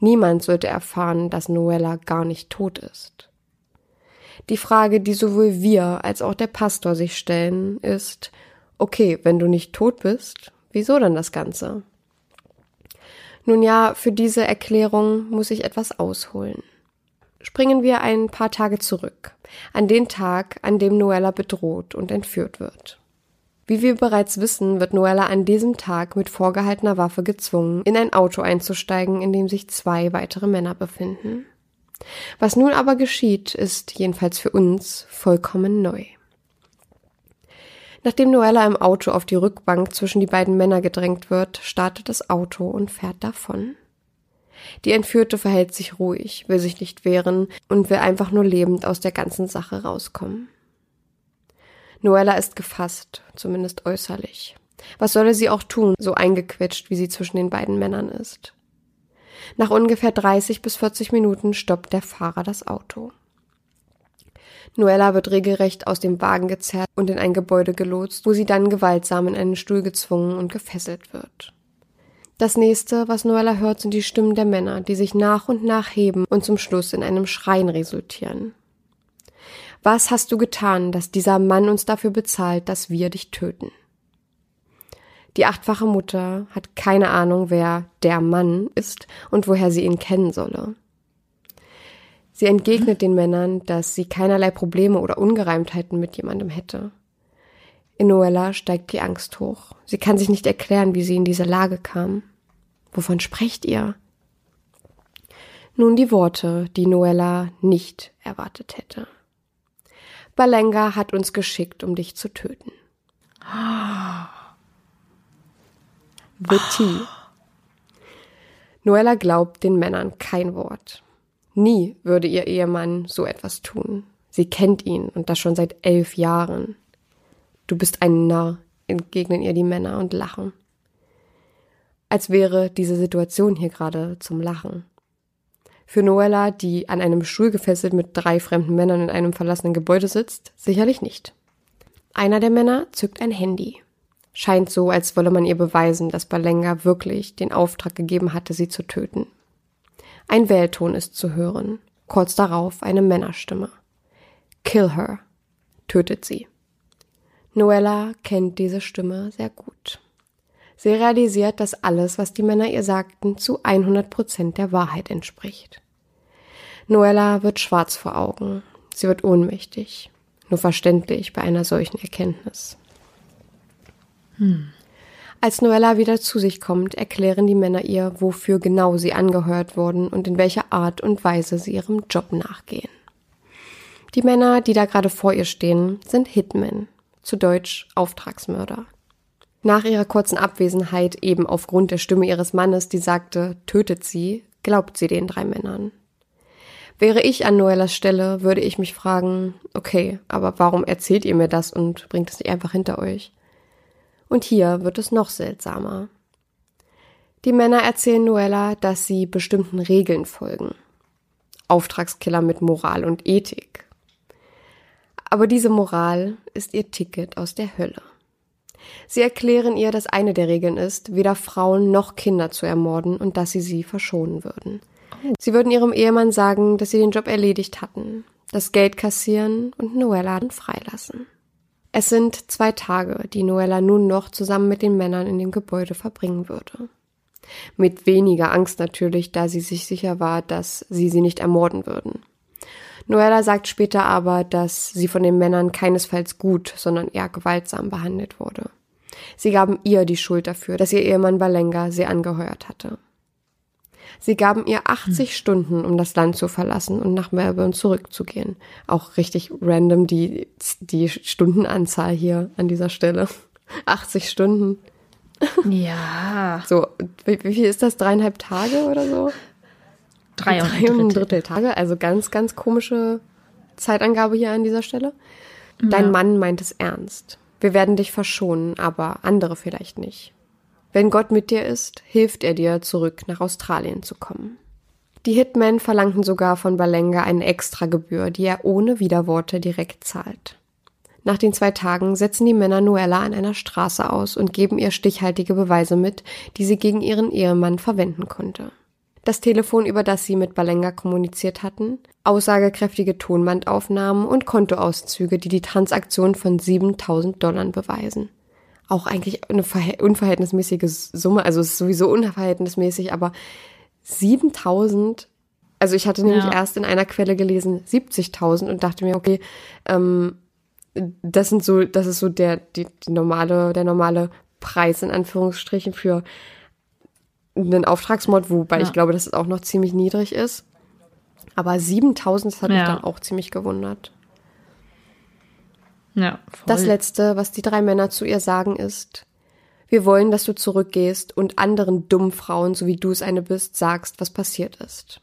Niemand sollte erfahren, dass Noella gar nicht tot ist. Die Frage, die sowohl wir als auch der Pastor sich stellen, ist, okay, wenn du nicht tot bist, wieso dann das Ganze? Nun ja, für diese Erklärung muss ich etwas ausholen. Springen wir ein paar Tage zurück, an den Tag, an dem Noella bedroht und entführt wird. Wie wir bereits wissen, wird Noella an diesem Tag mit vorgehaltener Waffe gezwungen, in ein Auto einzusteigen, in dem sich zwei weitere Männer befinden. Was nun aber geschieht, ist jedenfalls für uns vollkommen neu. Nachdem Noella im Auto auf die Rückbank zwischen die beiden Männer gedrängt wird, startet das Auto und fährt davon. Die Entführte verhält sich ruhig, will sich nicht wehren und will einfach nur lebend aus der ganzen Sache rauskommen. Noella ist gefasst, zumindest äußerlich. Was solle sie auch tun, so eingequetscht, wie sie zwischen den beiden Männern ist? Nach ungefähr 30 bis 40 Minuten stoppt der Fahrer das Auto. Noella wird regelrecht aus dem Wagen gezerrt und in ein Gebäude gelotst, wo sie dann gewaltsam in einen Stuhl gezwungen und gefesselt wird. Das nächste, was Noella hört, sind die Stimmen der Männer, die sich nach und nach heben und zum Schluss in einem Schreien resultieren. Was hast du getan, dass dieser Mann uns dafür bezahlt, dass wir dich töten? Die achtfache Mutter hat keine Ahnung, wer der Mann ist und woher sie ihn kennen solle. Sie entgegnet den Männern, dass sie keinerlei Probleme oder Ungereimtheiten mit jemandem hätte. In Noella steigt die Angst hoch. Sie kann sich nicht erklären, wie sie in diese Lage kam. Wovon sprecht ihr? Nun die Worte, die Noella nicht erwartet hätte. Balenga hat uns geschickt, um dich zu töten. The Tea. Noella glaubt den Männern kein Wort. Nie würde ihr Ehemann so etwas tun. Sie kennt ihn und das schon seit elf Jahren. Du bist ein Narr, entgegnen ihr die Männer und lachen. Als wäre diese Situation hier gerade zum Lachen. Für Noella, die an einem Stuhl gefesselt mit drei fremden Männern in einem verlassenen Gebäude sitzt, sicherlich nicht. Einer der Männer zückt ein Handy. Scheint so, als wolle man ihr beweisen, dass Balenga wirklich den Auftrag gegeben hatte, sie zu töten. Ein Wählton ist zu hören. Kurz darauf eine Männerstimme. Kill her. Tötet sie. Noella kennt diese Stimme sehr gut. Sie realisiert, dass alles, was die Männer ihr sagten, zu 100 Prozent der Wahrheit entspricht. Noella wird schwarz vor Augen. Sie wird ohnmächtig. Nur verständlich bei einer solchen Erkenntnis. Hm. Als Noella wieder zu sich kommt, erklären die Männer ihr, wofür genau sie angehört wurden und in welcher Art und Weise sie ihrem Job nachgehen. Die Männer, die da gerade vor ihr stehen, sind Hitmen, zu Deutsch Auftragsmörder. Nach ihrer kurzen Abwesenheit, eben aufgrund der Stimme ihres Mannes, die sagte, tötet sie, glaubt sie den drei Männern. Wäre ich an Noellas Stelle, würde ich mich fragen, okay, aber warum erzählt ihr mir das und bringt es nicht einfach hinter euch? Und hier wird es noch seltsamer. Die Männer erzählen Noella, dass sie bestimmten Regeln folgen. Auftragskiller mit Moral und Ethik. Aber diese Moral ist ihr Ticket aus der Hölle. Sie erklären ihr, dass eine der Regeln ist, weder Frauen noch Kinder zu ermorden und dass sie sie verschonen würden. Sie würden ihrem Ehemann sagen, dass sie den Job erledigt hatten, das Geld kassieren und Noella freilassen. Es sind zwei Tage, die Noella nun noch zusammen mit den Männern in dem Gebäude verbringen würde. Mit weniger Angst natürlich, da sie sich sicher war, dass sie sie nicht ermorden würden. Noella sagt später aber, dass sie von den Männern keinesfalls gut, sondern eher gewaltsam behandelt wurde. Sie gaben ihr die Schuld dafür, dass ihr Ehemann Balenga sie angeheuert hatte. Sie gaben ihr 80 hm. Stunden, um das Land zu verlassen und nach Melbourne zurückzugehen. Auch richtig random die, die Stundenanzahl hier an dieser Stelle. [LAUGHS] 80 Stunden. Ja. So, wie, wie viel ist das? Dreieinhalb Tage oder so? Drei und, Drei und ein Drittel Tage. Also ganz, ganz komische Zeitangabe hier an dieser Stelle. Ja. Dein Mann meint es ernst. Wir werden dich verschonen, aber andere vielleicht nicht. Wenn Gott mit dir ist, hilft er dir, zurück nach Australien zu kommen. Die Hitmen verlangten sogar von Balenga eine Extragebühr, die er ohne Widerworte direkt zahlt. Nach den zwei Tagen setzen die Männer Noella an einer Straße aus und geben ihr stichhaltige Beweise mit, die sie gegen ihren Ehemann verwenden konnte. Das Telefon, über das sie mit Balenga kommuniziert hatten, aussagekräftige Tonbandaufnahmen und Kontoauszüge, die die Transaktion von 7000 Dollar beweisen auch eigentlich eine unverhältnismäßige Summe. Also es ist sowieso unverhältnismäßig, aber 7000, also ich hatte nämlich ja. erst in einer Quelle gelesen 70.000 und dachte mir, okay, ähm, das sind so, das ist so der, die, die normale, der normale Preis in Anführungsstrichen für einen Auftragsmord, wobei ja. ich glaube, dass es auch noch ziemlich niedrig ist. Aber 7000, das hat ja. mich dann auch ziemlich gewundert. Ja, voll. Das Letzte, was die drei Männer zu ihr sagen, ist, wir wollen, dass du zurückgehst und anderen dummen Frauen, so wie du es eine bist, sagst, was passiert ist.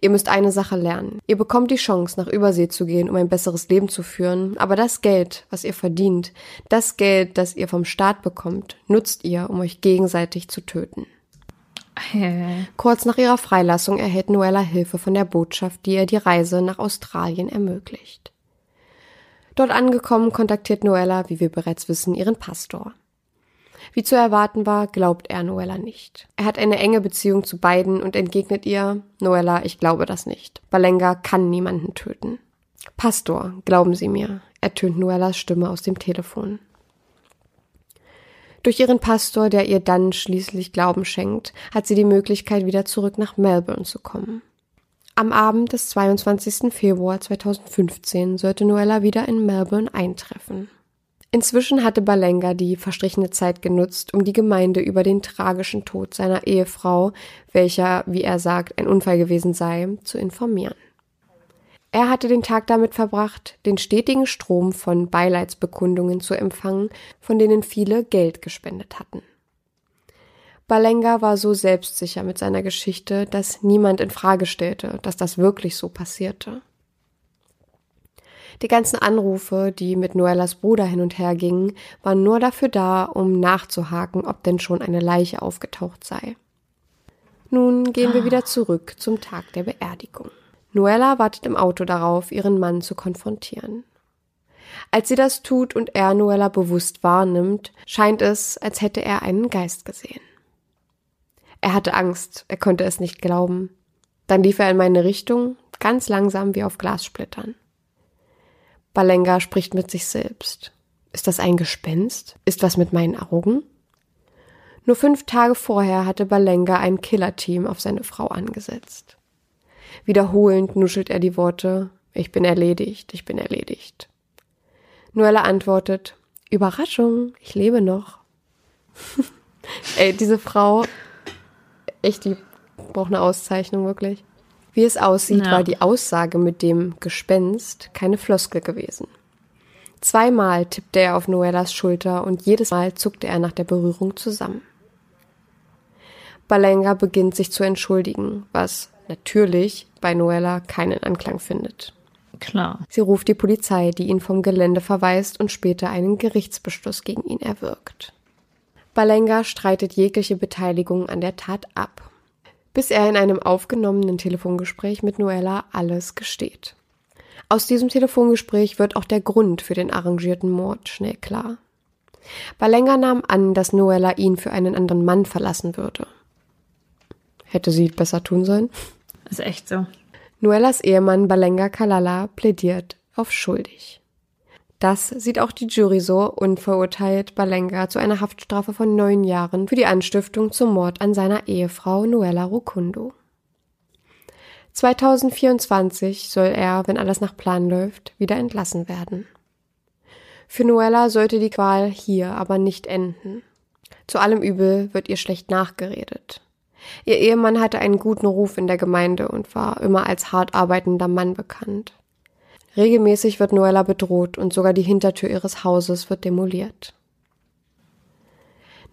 Ihr müsst eine Sache lernen. Ihr bekommt die Chance, nach Übersee zu gehen, um ein besseres Leben zu führen, aber das Geld, was ihr verdient, das Geld, das ihr vom Staat bekommt, nutzt ihr, um euch gegenseitig zu töten. Kurz nach ihrer Freilassung erhält Noella Hilfe von der Botschaft, die ihr die Reise nach Australien ermöglicht. Dort angekommen kontaktiert Noella, wie wir bereits wissen, ihren Pastor. Wie zu erwarten war, glaubt er Noella nicht. Er hat eine enge Beziehung zu beiden und entgegnet ihr, Noella, ich glaube das nicht. Balenga kann niemanden töten. Pastor, glauben Sie mir, ertönt Noellas Stimme aus dem Telefon. Durch ihren Pastor, der ihr dann schließlich Glauben schenkt, hat sie die Möglichkeit, wieder zurück nach Melbourne zu kommen. Am Abend des 22. Februar 2015 sollte Noella wieder in Melbourne eintreffen. Inzwischen hatte Balenga die verstrichene Zeit genutzt, um die Gemeinde über den tragischen Tod seiner Ehefrau, welcher, wie er sagt, ein Unfall gewesen sei, zu informieren. Er hatte den Tag damit verbracht, den stetigen Strom von Beileidsbekundungen zu empfangen, von denen viele Geld gespendet hatten. Balenga war so selbstsicher mit seiner Geschichte, dass niemand in Frage stellte, dass das wirklich so passierte. Die ganzen Anrufe, die mit Noellas Bruder hin und her gingen, waren nur dafür da, um nachzuhaken, ob denn schon eine Leiche aufgetaucht sei. Nun gehen wir wieder zurück zum Tag der Beerdigung. Noella wartet im Auto darauf, ihren Mann zu konfrontieren. Als sie das tut und er Noella bewusst wahrnimmt, scheint es, als hätte er einen Geist gesehen. Er hatte Angst, er konnte es nicht glauben. Dann lief er in meine Richtung, ganz langsam wie auf Glassplittern. Balenga spricht mit sich selbst. Ist das ein Gespenst? Ist was mit meinen Augen? Nur fünf Tage vorher hatte Balenga ein Killerteam auf seine Frau angesetzt. Wiederholend nuschelt er die Worte Ich bin erledigt, ich bin erledigt. Noella antwortet Überraschung, ich lebe noch. [LAUGHS] Ey, diese Frau, echt, die braucht eine Auszeichnung, wirklich. Wie es aussieht, Ja. war die Aussage mit dem Gespenst keine Floskel gewesen. Zweimal tippte er auf Noellas Schulter und jedes Mal zuckte er nach der Berührung zusammen. Balenga beginnt sich zu entschuldigen, was natürlich bei Noella keinen Anklang findet. Klar. Sie ruft die Polizei, die ihn vom Gelände verweist und später einen Gerichtsbeschluss gegen ihn erwirkt. Balenga streitet jegliche Beteiligung an der Tat ab, bis er in einem aufgenommenen Telefongespräch mit Noella alles gesteht. Aus diesem Telefongespräch wird auch der Grund für den arrangierten Mord schnell klar. Balenga nahm an, dass Noella ihn für einen anderen Mann verlassen würde. Hätte sie besser tun sollen? Ist echt so. Noellas Ehemann Balenga Kalala plädiert auf schuldig. Das sieht auch die Jury so und verurteilt Balenga zu einer Haftstrafe von neun Jahren für die Anstiftung zum Mord an seiner Ehefrau Noella Rukundo. 2024 soll er, wenn alles nach Plan läuft, wieder entlassen werden. Für Noella sollte die Qual hier aber nicht enden. Zu allem Übel wird ihr schlecht nachgeredet. Ihr Ehemann hatte einen guten Ruf in der Gemeinde und war immer als hart arbeitender Mann bekannt. Regelmäßig wird Noella bedroht und sogar die Hintertür ihres Hauses wird demoliert.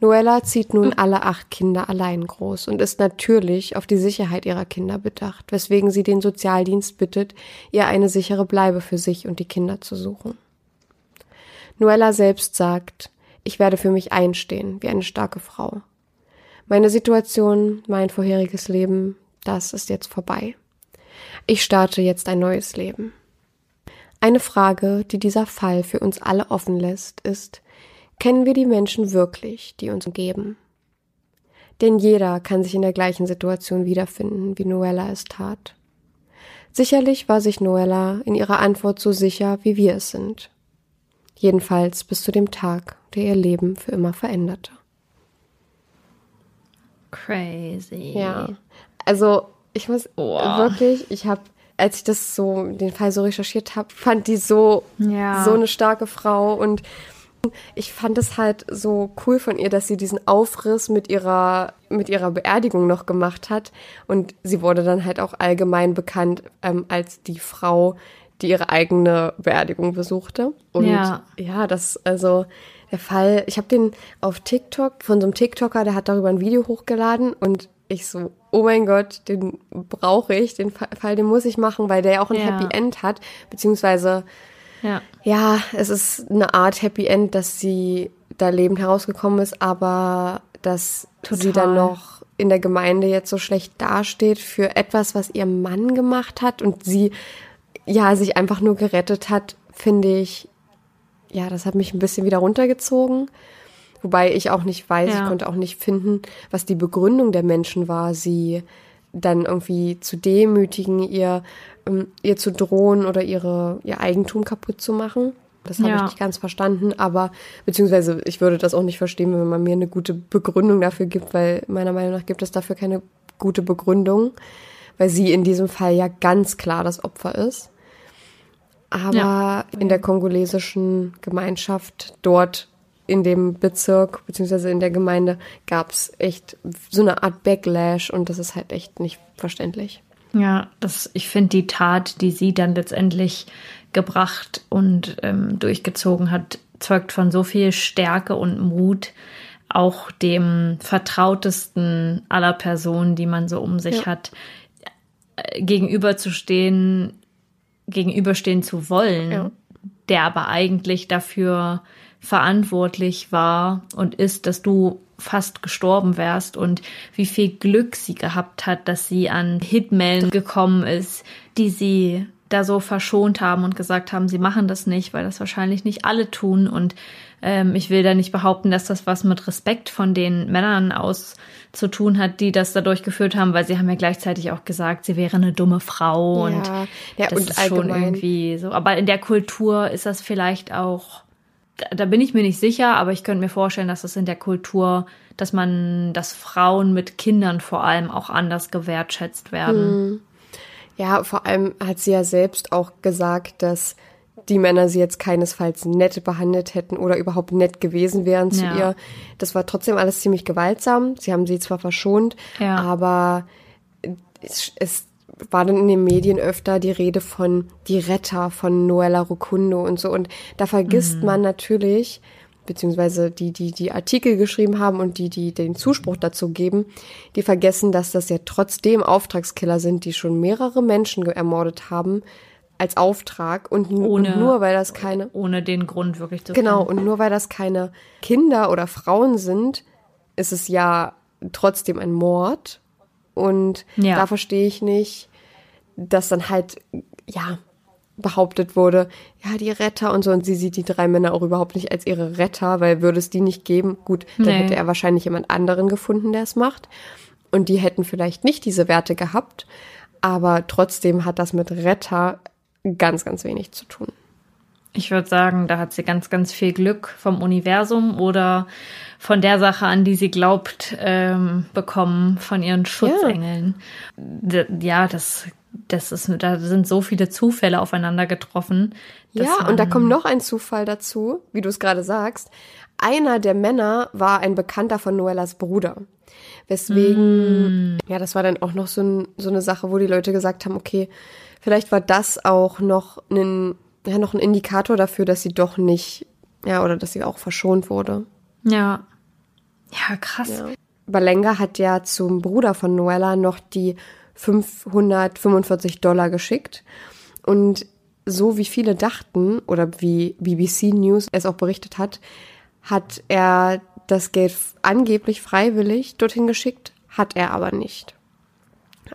Noella zieht nun alle acht Kinder allein groß und ist natürlich auf die Sicherheit ihrer Kinder bedacht, weswegen sie den Sozialdienst bittet, ihr eine sichere Bleibe für sich und die Kinder zu suchen. Noella selbst sagt, ich werde für mich einstehen, wie eine starke Frau. Meine Situation, mein vorheriges Leben, das ist jetzt vorbei. Ich starte jetzt ein neues Leben. Eine Frage, die dieser Fall für uns alle offen lässt, ist, kennen wir die Menschen wirklich, die uns umgeben? Denn jeder kann sich in der gleichen Situation wiederfinden, wie Noella es tat. Sicherlich war sich Noella in ihrer Antwort so sicher, wie wir es sind. Jedenfalls bis zu dem Tag, der ihr Leben für immer veränderte. Crazy. Ja. Also, ich muss Boah. wirklich, ich habe, als ich das so, den Fall so recherchiert habe, fand die so, Ja. so eine starke Frau und ich fand es halt so cool von ihr, dass sie diesen Aufriss mit ihrer, mit ihrer Beerdigung noch gemacht hat. Und sie wurde dann halt auch allgemein bekannt ähm, als die Frau, die ihre eigene Beerdigung besuchte. Und Ja. ja, das, also der Fall, ich habe den auf TikTok von so einem TikToker, der hat darüber ein Video hochgeladen und ich so, oh mein Gott, den brauche ich, den Fa- Fall, den muss ich machen, weil der ja auch ein Ja. Happy End hat, beziehungsweise Ja. ja, es ist eine Art Happy End, dass sie da lebend herausgekommen ist, aber dass sie dann Total. noch in der Gemeinde jetzt so schlecht dasteht für etwas, was ihr Mann gemacht hat und sie ja sich einfach nur gerettet hat, finde ich, ja, das hat mich ein bisschen wieder runtergezogen. Wobei ich auch nicht weiß, Ja. ich konnte auch nicht finden, was die Begründung der Menschen war, sie dann irgendwie zu demütigen, ihr, ähm, ihr zu drohen oder ihre, ihr Eigentum kaputt zu machen. Das habe Ja. ich nicht ganz verstanden, aber beziehungsweise ich würde das auch nicht verstehen, wenn man mir eine gute Begründung dafür gibt, weil meiner Meinung nach gibt es dafür keine gute Begründung, weil sie in diesem Fall ja ganz klar das Opfer ist. Aber Ja. in der kongolesischen Gemeinschaft dort in dem Bezirk beziehungsweise in der Gemeinde gab es echt so eine Art Backlash und das ist halt echt nicht verständlich. Ja, das, ich finde die Tat, die sie dann letztendlich gebracht und ähm, durchgezogen hat, zeugt von so viel Stärke und Mut, auch dem vertrautesten aller Personen, die man so um sich Ja. hat, äh, gegenüberzustehen, gegenüberstehen zu wollen, Ja. der aber eigentlich dafür verantwortlich war und ist, dass du fast gestorben wärst und wie viel Glück sie gehabt hat, dass sie an Hitmen gekommen ist, die sie da so verschont haben und gesagt haben, sie machen das nicht, weil das wahrscheinlich nicht alle tun. Und ähm, ich will da nicht behaupten, dass das was mit Respekt von den Männern aus zu tun hat, die das da durchgeführt haben, weil sie haben ja gleichzeitig auch gesagt, sie wäre eine dumme Frau und Ja, ja, das und ist schon allgemein- irgendwie so. Aber in der Kultur ist das vielleicht auch, da, da bin ich mir nicht sicher, aber ich könnte mir vorstellen, dass das in der Kultur, dass man, dass Frauen mit Kindern vor allem auch anders gewertschätzt werden. Ja, vor allem hat sie ja selbst auch gesagt, dass die Männer sie jetzt keinesfalls nett behandelt hätten oder überhaupt nett gewesen wären zu Ja. ihr. Das war trotzdem alles ziemlich gewaltsam. Sie haben sie zwar verschont, Ja. aber es, es war dann in den Medien öfter die Rede von die Retter von Noella Rukundo und so. Und da vergisst man natürlich, beziehungsweise die, die die Artikel geschrieben haben und die, die den Zuspruch dazu geben, die vergessen, dass das ja trotzdem Auftragskiller sind, die schon mehrere Menschen ermordet haben als Auftrag und, Ohne- und nur weil das keine Ohne den Grund wirklich zu Genau, und nur weil das keine Kinder oder Frauen sind, ist es ja trotzdem ein Mord. Und Ja. da verstehe ich nicht, dass dann halt, ja, behauptet wurde, ja, die Retter und so. Und sie sieht die drei Männer auch überhaupt nicht als ihre Retter, weil würde es die nicht geben, gut, dann Nee. hätte er wahrscheinlich jemand anderen gefunden, der es macht. Und die hätten vielleicht nicht diese Werte gehabt. Aber trotzdem hat das mit Retter ganz, ganz wenig zu tun. Ich würde sagen, da hat sie ganz, ganz viel Glück vom Universum oder von der Sache, an die sie glaubt, ähm, bekommen, von ihren Schutzengeln. D- Ja, das, das ist, da sind so viele Zufälle aufeinander getroffen. Ja, und da kommt noch ein Zufall dazu, wie du es gerade sagst. Einer der Männer war ein Bekannter von Noellas Bruder. Weswegen, ja, das war dann auch noch so, ein, so eine Sache, wo die Leute gesagt haben, okay, vielleicht war das auch noch ein, ja, noch ein Indikator dafür, dass sie doch nicht, ja, oder dass sie auch verschont wurde. Ja. Ja, krass. Balenga hat ja zum Bruder von Noella noch die 545 Dollar geschickt. Und so wie viele dachten, oder wie BBC News es auch berichtet hat, hat er das Geld angeblich freiwillig dorthin geschickt, hat er aber nicht.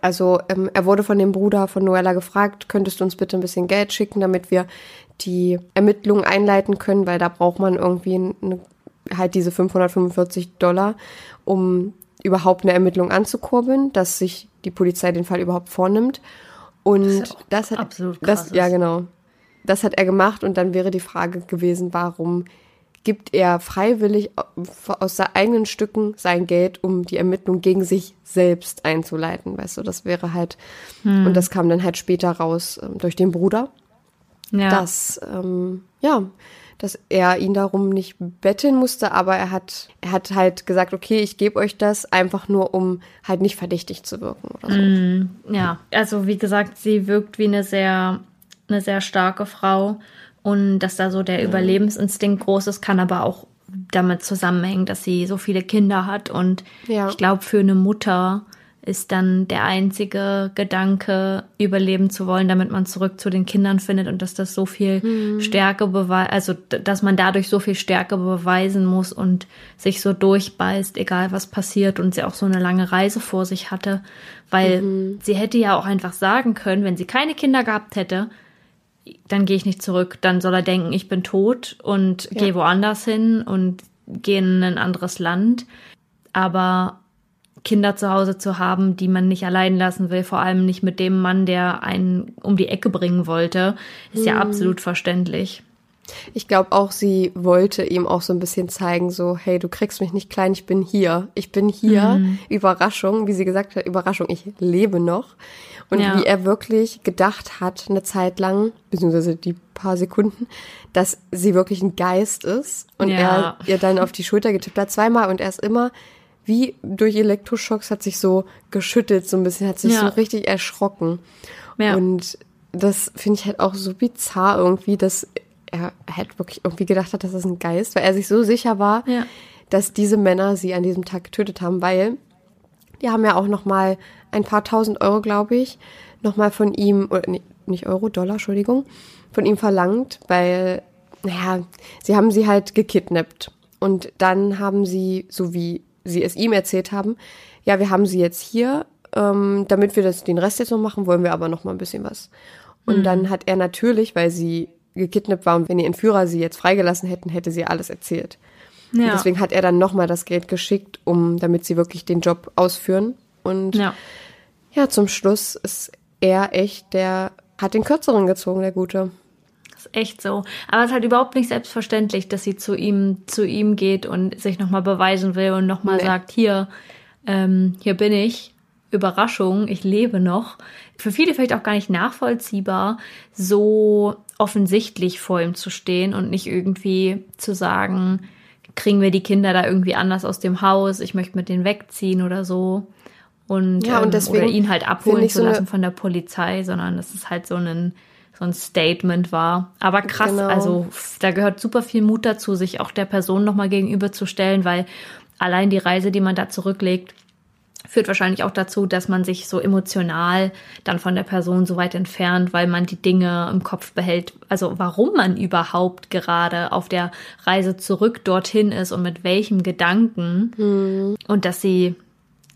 Also ähm, er wurde von dem Bruder von Noella gefragt, könntest du uns bitte ein bisschen Geld schicken, damit wir die Ermittlungen einleiten können, weil da braucht man irgendwie eine, halt diese 545 Dollar, um überhaupt eine Ermittlung anzukurbeln, dass sich die Polizei den Fall überhaupt vornimmt. Und ja auch das hat absolut das krass ja ist. genau. Das hat er gemacht und dann wäre die Frage gewesen, warum gibt er freiwillig aus seinen eigenen Stücken sein Geld, um die Ermittlung gegen sich selbst einzuleiten, weißt du, das wäre halt, Hm. und das kam dann halt später raus ähm, durch den Bruder, Ja. dass, ähm, ja, dass er ihn darum nicht betteln musste, aber er hat, er hat halt gesagt, okay, ich gebe euch das, einfach nur, um halt nicht verdächtig zu wirken oder so. Ja, also wie gesagt, sie wirkt wie eine sehr, eine sehr starke Frau und dass da so der Überlebensinstinkt groß ist, kann aber auch damit zusammenhängen, dass sie so viele Kinder hat und Ja. ich glaube, für eine Mutter ist dann der einzige Gedanke, überleben zu wollen, damit man zurück zu den Kindern findet und dass das so viel Stärke beweist, also dass man dadurch so viel Stärke beweisen muss und sich so durchbeißt, egal was passiert und sie auch so eine lange Reise vor sich hatte, weil sie hätte ja auch einfach sagen können, wenn sie keine Kinder gehabt hätte, dann gehe ich nicht zurück, dann soll er denken, ich bin tot und gehe woanders hin und gehen in ein anderes Land. Aber Kinder zu Hause zu haben, die man nicht allein lassen will, vor allem nicht mit dem Mann, der einen um die Ecke bringen wollte, ist ja absolut verständlich. Ich glaube auch, sie wollte ihm auch so ein bisschen zeigen, so, hey, du kriegst mich nicht klein, ich bin hier. Ich bin hier. Überraschung, wie sie gesagt hat, Überraschung, ich lebe noch. Und Ja. wie er wirklich gedacht hat, eine Zeit lang, beziehungsweise die paar Sekunden, dass sie wirklich ein Geist ist. Und Ja. er ihr dann auf die Schulter getippt hat, zweimal. Und er ist immer, wie durch Elektroschocks, hat sich so geschüttelt, so ein bisschen, hat sich Ja. so richtig erschrocken. Ja. Und das finde ich halt auch so bizarr irgendwie, dass er halt wirklich irgendwie gedacht hat, das ist ein Geist, weil er sich so sicher war, Ja. dass diese Männer sie an diesem Tag getötet haben, weil die haben ja auch noch mal ein paar tausend Euro, glaube ich, noch mal von ihm, oder nee, nicht Euro, Dollar, Entschuldigung, von ihm verlangt, weil, naja, sie haben sie halt gekidnappt. Und dann haben sie, so wie sie es ihm erzählt haben, ja, wir haben sie jetzt hier, ähm, damit wir das, den Rest jetzt noch machen, wollen wir aber noch mal ein bisschen was. Und dann hat er natürlich, weil sie gekidnappt war und wenn die Entführer sie jetzt freigelassen hätten, hätte sie alles erzählt. Und Ja. deswegen hat er dann nochmal das Geld geschickt, um, damit sie wirklich den Job ausführen. Und ja. ja. zum Schluss ist er echt, der hat den kürzeren gezogen, der Gute. Ist echt so. Aber es ist halt überhaupt nicht selbstverständlich, dass sie zu ihm, zu ihm geht und sich nochmal beweisen will und nochmal Nee. sagt, hier, ähm, hier bin ich. Überraschung, ich lebe noch. Für viele vielleicht auch gar nicht nachvollziehbar, so offensichtlich vor ihm zu stehen und nicht irgendwie zu sagen, kriegen wir die Kinder da irgendwie anders aus dem Haus, ich möchte mit denen wegziehen oder so. Und, Ja, und ähm, oder ihn halt abholen zu so lassen von der Polizei, sondern dass es halt so ein, so ein Statement war. Aber krass, Genau. also da gehört super viel Mut dazu, sich auch der Person nochmal gegenüberzustellen, weil allein die Reise, die man da zurücklegt, führt wahrscheinlich auch dazu, dass man sich so emotional dann von der Person so weit entfernt, weil man die Dinge im Kopf behält. Also warum man überhaupt gerade auf der Reise zurück dorthin ist und mit welchem Gedanken. Und dass sie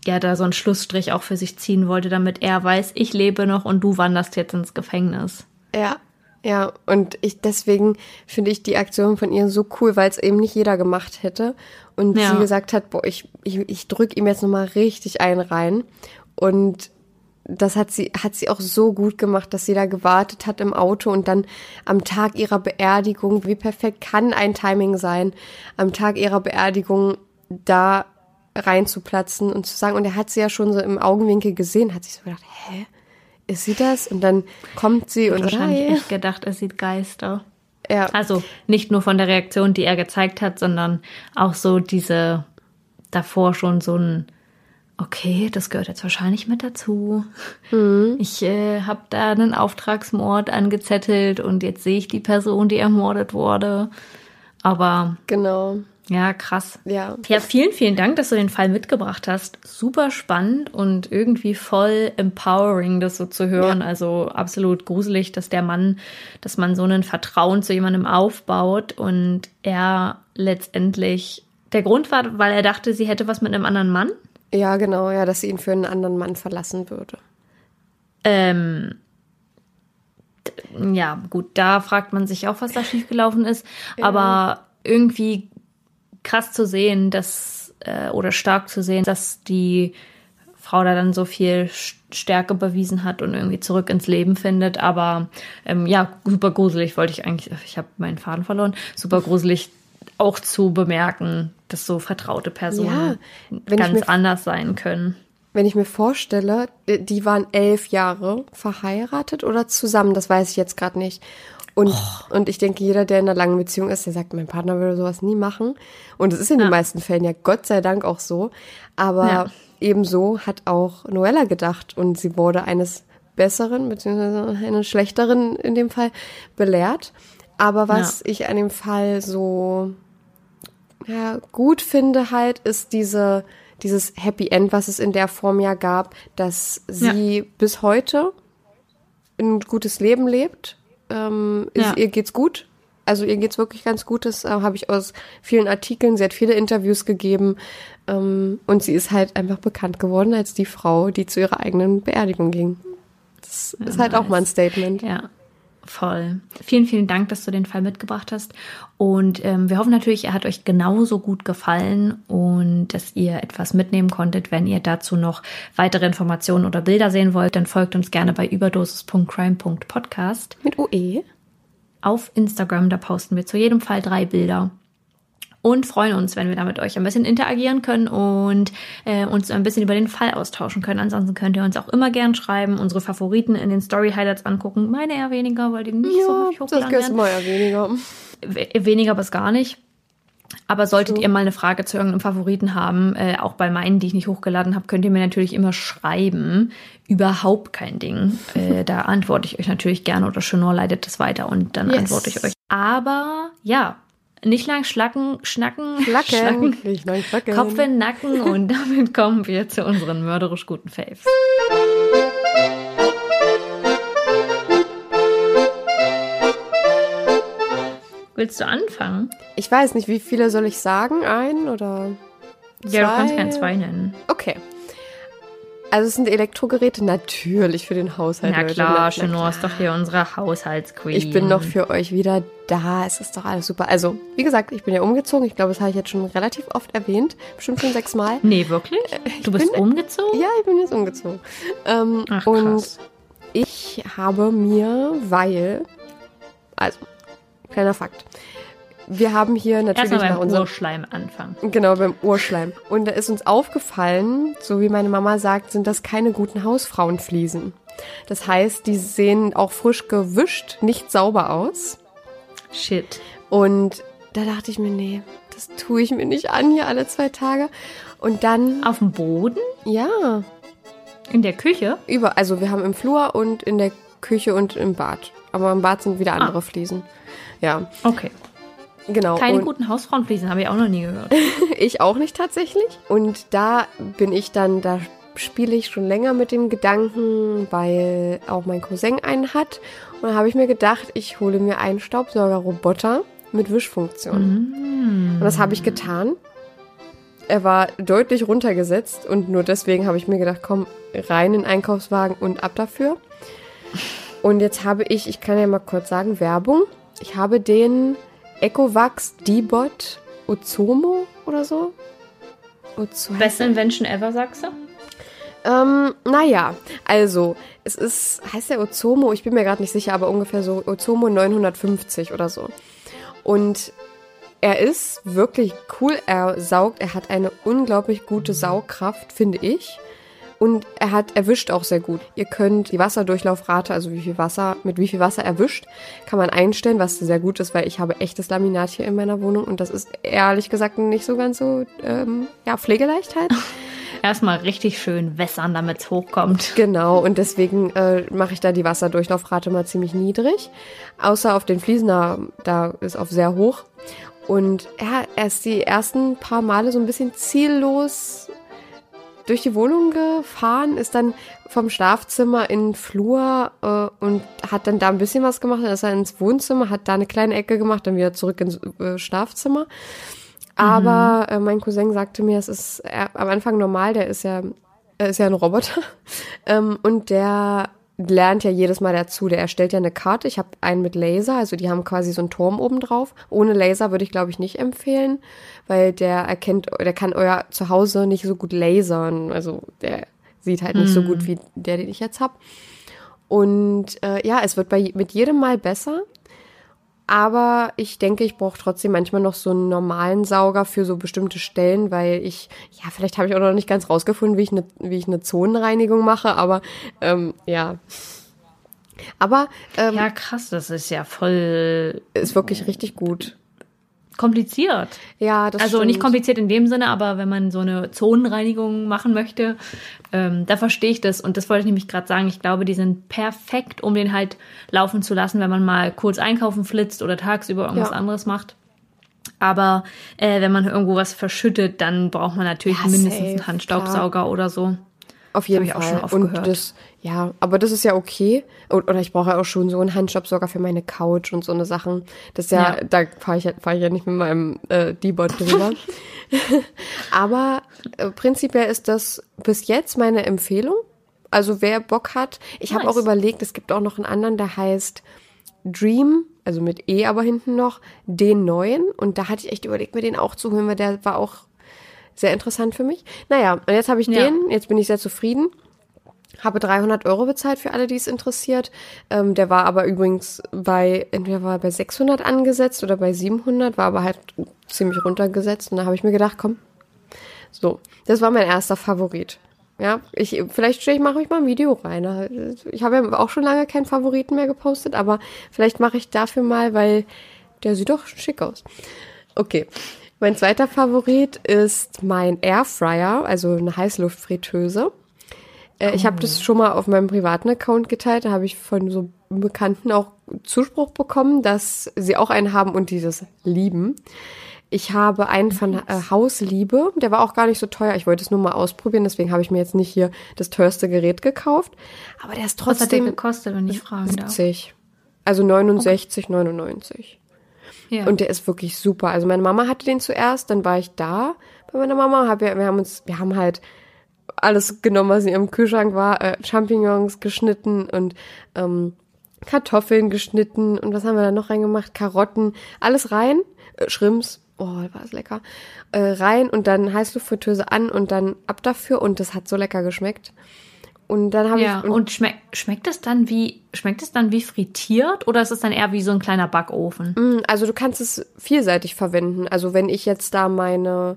ja da so einen Schlussstrich auch für sich ziehen wollte, damit er weiß, ich lebe noch und du wanderst jetzt ins Gefängnis. Ja, ja. Und ich, deswegen finde ich die Aktion von ihr so cool, weil es eben nicht jeder gemacht hätte. Und Ja. sie gesagt hat, boah, ich, ich, ich drück ihm jetzt nochmal richtig einen rein. Und das hat sie, hat sie auch so gut gemacht, dass sie da gewartet hat im Auto und dann am Tag ihrer Beerdigung, wie perfekt kann ein Timing sein, am Tag ihrer Beerdigung da reinzuplatzen und zu sagen, und er hat sie ja schon so im Augenwinkel gesehen, hat sich so gedacht, hä? Ist sie das? Und dann kommt sie und Wahrscheinlich hi. echt gedacht, er sieht Geister. Ja, Also nicht nur von der Reaktion, die er gezeigt hat, sondern auch so diese davor schon so ein, okay, das gehört jetzt wahrscheinlich mit dazu. Ich äh, habe da einen Auftragsmord angezettelt und jetzt sehe ich die Person, die ermordet wurde. Aber genau. Ja, krass. Ja. Ja, vielen, vielen Dank, dass du den Fall mitgebracht hast. Super spannend und irgendwie voll empowering, das so zu hören. Ja. Also absolut gruselig, dass der Mann, dass man so ein Vertrauen zu jemandem aufbaut und er letztendlich der Grund war, weil er dachte, sie hätte was mit einem anderen Mann. Ja, genau, ja, dass sie ihn für einen anderen Mann verlassen würde. Ähm, ja, gut, da fragt man sich auch, was da schiefgelaufen ist. Aber irgendwie krass zu sehen, dass, äh, oder stark zu sehen, dass die Frau da dann so viel Stärke bewiesen hat und irgendwie zurück ins Leben findet. Aber ähm, ja, super gruselig wollte ich eigentlich, ich habe meinen Faden verloren, super gruselig auch zu bemerken, dass so vertraute Personen ich ganz anders sein können. Wenn ich mir vorstelle, die waren elf Jahre verheiratet oder zusammen, das weiß ich jetzt gerade nicht. Und, und ich denke, jeder, der in einer langen Beziehung ist, der sagt, mein Partner würde sowas nie machen. Und es ist in den meisten Fällen ja Gott sei Dank auch so. Aber Ja. ebenso hat auch Noella gedacht und sie wurde eines Besseren, beziehungsweise eines Schlechteren in dem Fall belehrt. Aber was ich an dem Fall so ja, gut finde halt, ist diese, dieses Happy End, was es in der Form ja gab, dass sie bis heute ein gutes Leben lebt. Ähm, ist, Ja. Ihr geht's gut. Also ihr geht's wirklich ganz gut. Das äh, habe ich aus vielen Artikeln. Sie hat viele Interviews gegeben. Ähm, und sie ist halt einfach bekannt geworden als die Frau, die zu ihrer eigenen Beerdigung ging. Das ist halt auch mal ein Statement. Ja. Voll. Vielen, vielen Dank, dass du den Fall mitgebracht hast. Und ähm, wir hoffen natürlich, er hat euch genauso gut gefallen und dass ihr etwas mitnehmen konntet. Wenn ihr dazu noch weitere Informationen oder Bilder sehen wollt, dann folgt uns gerne bei überdosis.crime.podcast Mit UE? auf Instagram. Da posten wir zu jedem Fall drei Bilder. Und freuen uns, wenn wir da mit euch ein bisschen interagieren können und äh, uns ein bisschen über den Fall austauschen können. Ansonsten könnt ihr uns auch immer gern schreiben, unsere Favoriten in den Story Highlights angucken. Meine eher weniger, weil die nicht so Ja, häufig das hochgeladen geht werden mal ja weniger. we- weniger bis gar nicht. Aber solltet ihr mal eine Frage zu irgendeinem Favoriten haben, äh, auch bei meinen, die ich nicht hochgeladen habe, könnt ihr mir natürlich immer schreiben. Überhaupt kein Ding. Äh, [LAUGHS] da antworte ich euch natürlich gerne oder Chenor leitet das weiter und dann Yes. antworte ich euch. Aber ja, nicht lang schlacken, schnacken, Flacken. Nicht lang flacken. Kopf in Nacken und [LAUGHS] damit kommen wir zu unseren mörderisch guten Faves. Willst du anfangen? Ich weiß nicht, wie viele soll ich sagen? Ein oder Ja, du kannst Zwei. gern zwei nennen. Okay. Also es sind Elektrogeräte natürlich für den Haushalt. Na klar, Chenor ist doch hier unsere Haushaltsqueen. Ich bin noch für euch wieder da. Es ist doch alles super. Also, wie gesagt, ich bin ja umgezogen. Ich glaube, das habe ich jetzt schon relativ oft erwähnt. Bestimmt schon sechsmal. Nee, wirklich? Du bist bin- umgezogen? Ja, ich bin jetzt umgezogen. Ähm, Ach, und krass. ich habe mir, weil, also, kleiner Fakt. Wir haben hier natürlich Erstmal nach beim unserem Urschleim anfangen. Genau, beim Urschleim. Und da ist uns aufgefallen, so wie meine Mama sagt, sind das keine guten Hausfrauenfliesen. Das heißt, die sehen auch frisch gewischt nicht sauber aus. Shit. Und da dachte ich mir, nee, das tue ich mir nicht an hier alle zwei Tage. Und dann, Auf dem Boden? ja, In der Küche? über, also wir haben im Flur und in der Küche und im Bad. Aber im Bad sind wieder andere Ah. Fliesen. Ja, Okay. Genau. Keine guten Hausfrauenfliesen, habe ich auch noch nie gehört. [LAUGHS] Ich auch nicht tatsächlich. Und da bin ich dann, da spiele ich schon länger mit dem Gedanken, weil auch mein Cousin einen hat. Und da habe ich mir gedacht, ich hole mir einen Staubsaugerroboter mit Wischfunktion. Und das habe ich getan. Er war deutlich runtergesetzt und nur deswegen habe ich mir gedacht, komm, rein in den Einkaufswagen und ab dafür. Und jetzt habe ich, ich kann ja mal kurz sagen, Werbung. Ich habe den Ecovax D-Bot Ozomo oder so. Ozo Beste Invention ever, sagst du? ähm, naja, also, es ist, heißt der Ozomo, ich bin mir gerade nicht sicher, aber ungefähr so Ozomo 950 oder so. Und er ist wirklich cool, er saugt, er hat eine unglaublich gute Saugkraft, finde ich. Und er hat erwischt auch sehr gut. Ihr könnt die Wasserdurchlaufrate, also wie viel Wasser, mit wie viel Wasser erwischt, kann man einstellen, was sehr gut ist, weil ich habe echtes Laminat hier in meiner Wohnung und das ist ehrlich gesagt nicht so ganz so, ähm, ja, pflegeleicht halt. [LAUGHS] Erstmal richtig schön wässern, damit es hochkommt. Genau, und deswegen äh, mache ich da die Wasserdurchlaufrate mal ziemlich niedrig. Außer auf den Fliesen, da, da ist auf sehr hoch. Und ja, er ist die ersten paar Male so ein bisschen ziellos durch die Wohnung gefahren, ist dann vom Schlafzimmer in den Flur äh, und hat dann da ein bisschen was gemacht. Dann ist er ins Wohnzimmer, hat da eine kleine Ecke gemacht, dann wieder zurück ins äh, Schlafzimmer. Aber äh, mein Cousin sagte mir, es ist am Anfang normal, der ist ja, er ist ja ein Roboter. [LAUGHS] ähm, und der lernt ja jedes Mal dazu. Der erstellt ja eine Karte. Ich habe einen mit Laser, also die haben quasi so einen Turm oben drauf. Ohne Laser würde ich, glaube ich, nicht empfehlen, weil der erkennt, der kann euer Zuhause nicht so gut lasern. Also der sieht halt nicht so gut wie der, den ich jetzt habe. Und äh, ja, es wird bei, mit jedem Mal besser. Aber ich denke, ich brauche trotzdem manchmal noch so einen normalen Sauger für so bestimmte Stellen, weil ich, ja, vielleicht habe ich auch noch nicht ganz rausgefunden, wie ich eine, wie ich eine Zonenreinigung mache, aber ähm, ja. Aber ähm, Ja, krass, das ist ja voll ist wirklich richtig gut. Kompliziert. Ja, das also stimmt. nicht kompliziert in dem Sinne, aber wenn man so eine Zonenreinigung machen möchte, ähm, da verstehe ich das. Und das wollte ich nämlich gerade sagen. Ich glaube, die sind perfekt, um den halt laufen zu lassen, wenn man mal kurz einkaufen flitzt oder tagsüber irgendwas Ja. anderes macht. Aber äh, wenn man irgendwo was verschüttet, dann braucht man natürlich Ja, mindestens safe, einen Handstaubsauger oder so. Auf jeden ich auch Fall. schon oft und gehört. das, ja, aber das ist ja okay. Und, oder ich brauche ja auch schon so einen Handstaubsauger für meine Couch und so eine Sachen. Das ist ja, Ja. da fahre ich, ja- fahr ich ja nicht mit meinem äh, D-Bot drüber. [LAUGHS] aber äh, prinzipiell ist das bis jetzt meine Empfehlung. Also wer Bock hat, ich habe Nice. auch überlegt, es gibt auch noch einen anderen, der heißt Dream, also mit E aber hinten noch, den neuen. Und da hatte ich echt überlegt, mir den auch zu holen, weil der war auch sehr interessant für mich. Naja, und jetzt habe ich Ja. den, jetzt bin ich sehr zufrieden. Habe 300 Euro bezahlt für alle, die es interessiert. Ähm, der war aber übrigens bei, entweder war er bei 600 angesetzt oder bei 700, war aber halt ziemlich runtergesetzt. Und da habe ich mir gedacht, komm, so, das war mein erster Favorit. Ja, ich, vielleicht ich, mache ich mal ein Video rein. Ich habe ja auch schon lange keinen Favoriten mehr gepostet, aber vielleicht mache ich dafür mal, weil der sieht doch schick aus. Okay. Mein zweiter Favorit ist mein Airfryer, also eine Heißluftfritteuse. Äh, Ich habe das schon mal auf meinem privaten Account geteilt. Da habe ich von so Bekannten auch Zuspruch bekommen, dass sie auch einen haben und die das lieben. Ich habe einen von äh, Hausliebe. Der war auch gar nicht so teuer. Ich wollte es nur mal ausprobieren. Deswegen habe ich mir jetzt nicht hier das teuerste Gerät gekauft. Aber der ist Was hat der trotzdem gekostet, wenn ich fragen darf? 70. Also 69, 99. Ja. Und der ist wirklich super. Also meine Mama hatte den zuerst, dann war ich da bei meiner Mama. Hab ja, wir haben uns, wir haben halt alles genommen, was in ihrem Kühlschrank war, äh, Champignons geschnitten und ähm, Kartoffeln geschnitten und was haben wir da noch reingemacht? Karotten, alles rein, äh, Shrimps, oh, war das lecker, äh, rein und dann Heißluftfritteuse an und dann ab dafür und das hat so lecker geschmeckt. Und dann habe ja, ich und schmeck, schmeckt es dann wie schmeckt es dann wie frittiert oder ist es dann eher wie so ein kleiner Backofen? Mm, Also du kannst es vielseitig verwenden. Also wenn ich jetzt da meine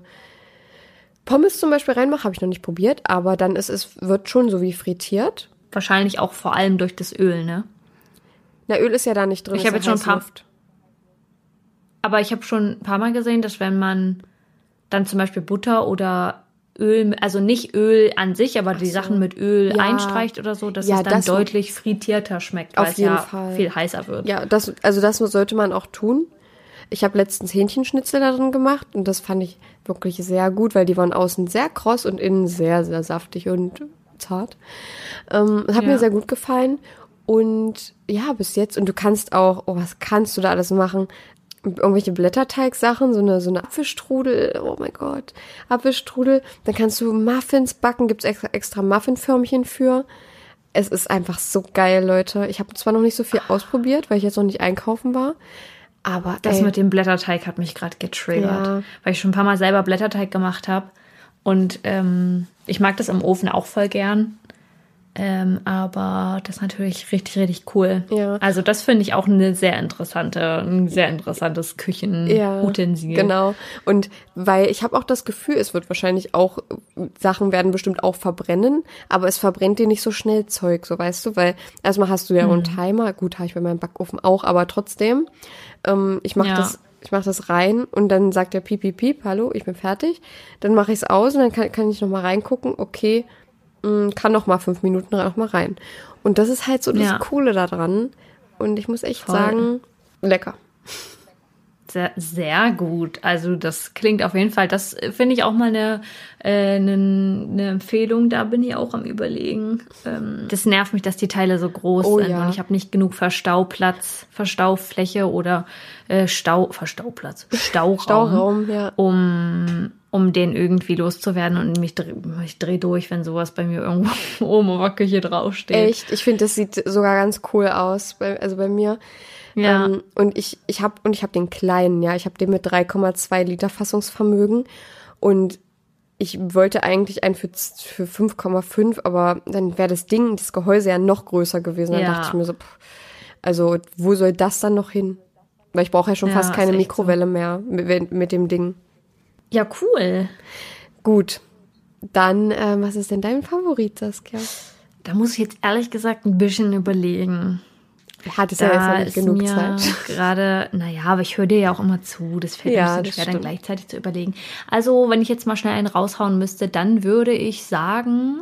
Pommes zum Beispiel reinmache, habe ich noch nicht probiert, aber dann ist es, wird schon so wie frittiert. Wahrscheinlich auch vor allem durch das Öl, ne? Na, Öl ist ja da nicht drin. Ich habe jetzt schon ein paar- Heißluft. Aber ich habe schon ein paar Mal gesehen, dass wenn man dann zum Beispiel Butter oder Öl, also nicht Öl an sich, aber die Sachen mit Öl Ja. einstreicht oder so, dass Ja, es dann das- deutlich frittierter schmeckt, weil es ja Fall. viel heißer wird. Ja, das, also das sollte man auch tun. Ich habe letztens Hähnchenschnitzel da drin gemacht und das fand ich wirklich sehr gut, weil die waren außen sehr kross und innen sehr, sehr saftig und zart. Ähm, hat Ja. mir sehr gut gefallen. Und ja, bis jetzt, und du kannst auch, oh, was kannst du da alles machen? Irgendwelche Blätterteigsachen, so eine, so eine Apfelstrudel, oh mein Gott, Apfelstrudel. Dann kannst du Muffins backen, gibt's extra, extra Muffinförmchen für. Es ist einfach so geil, Leute. Ich habe zwar noch nicht so viel ausprobiert, weil ich jetzt noch nicht einkaufen war, aber Das ey, mit dem Blätterteig hat mich gerade getriggert, Ja. weil ich schon ein paar Mal selber Blätterteig gemacht habe. Und ähm, ich mag das im Ofen auch voll gern. Ähm, aber das ist natürlich richtig, richtig cool. Ja. Also das finde ich auch eine sehr interessante, ein sehr interessantes Küchenutensil. Genau. Und weil ich habe auch das Gefühl, es wird wahrscheinlich auch, Sachen werden bestimmt auch verbrennen, aber es verbrennt dir nicht so schnell Zeug, so weißt du, weil erstmal hast du ja Mhm. einen Timer, gut, habe ich bei meinem Backofen auch, aber trotzdem, ähm, ich mache Ja. das, ich mache das rein und dann sagt der piep, piep, piep, hallo, ich bin fertig. Dann mache ich es aus und dann kann, kann ich noch mal reingucken, okay, mh, kann noch mal fünf Minuten noch mal rein. Und das ist halt so das Ja. Coole daran. Und ich muss echt Voll. sagen, lecker. Sehr, sehr gut. Also das klingt auf jeden Fall, das finde ich auch mal eine, äh, eine, eine Empfehlung. Da bin ich auch am überlegen. Ähm, das nervt mich, dass die Teile so groß Oh sind ja. und ich habe nicht genug Verstauplatz, Verstaufläche oder äh, Stau, Verstauplatz, Stauraum, Stauraum, ja. um um den irgendwie loszuwerden und mich, dreh- ich dreh durch, wenn sowas bei mir irgendwo [LAUGHS] oben in der Küche draufsteht. Echt, ich finde, das sieht sogar ganz cool aus, bei, also bei mir. Ja. Ähm, und ich, ich habe und ich habe den kleinen, ja, ich habe den mit 3,2 Liter Fassungsvermögen und ich wollte eigentlich einen für, für 5,5, aber dann wäre das Ding, das Gehäuse ja noch größer gewesen. Dann Ja. dachte ich mir so, pff, also wo soll das dann noch hin? Weil ich brauche ja schon Ja, fast keine Mikrowelle mehr mit, mit dem Ding. Ja, cool. Gut, dann, ähm, was ist denn dein Favorit, Saskia? Da muss ich jetzt ehrlich gesagt ein bisschen überlegen. Hat es ja jetzt ist genug Zeit. [LAUGHS] gerade, naja, aber ich höre dir ja auch immer zu. Das fällt Ja, mir ein bisschen schwer, dann stimmt. gleichzeitig zu überlegen. Also, wenn ich jetzt mal schnell einen raushauen müsste, dann würde ich sagen,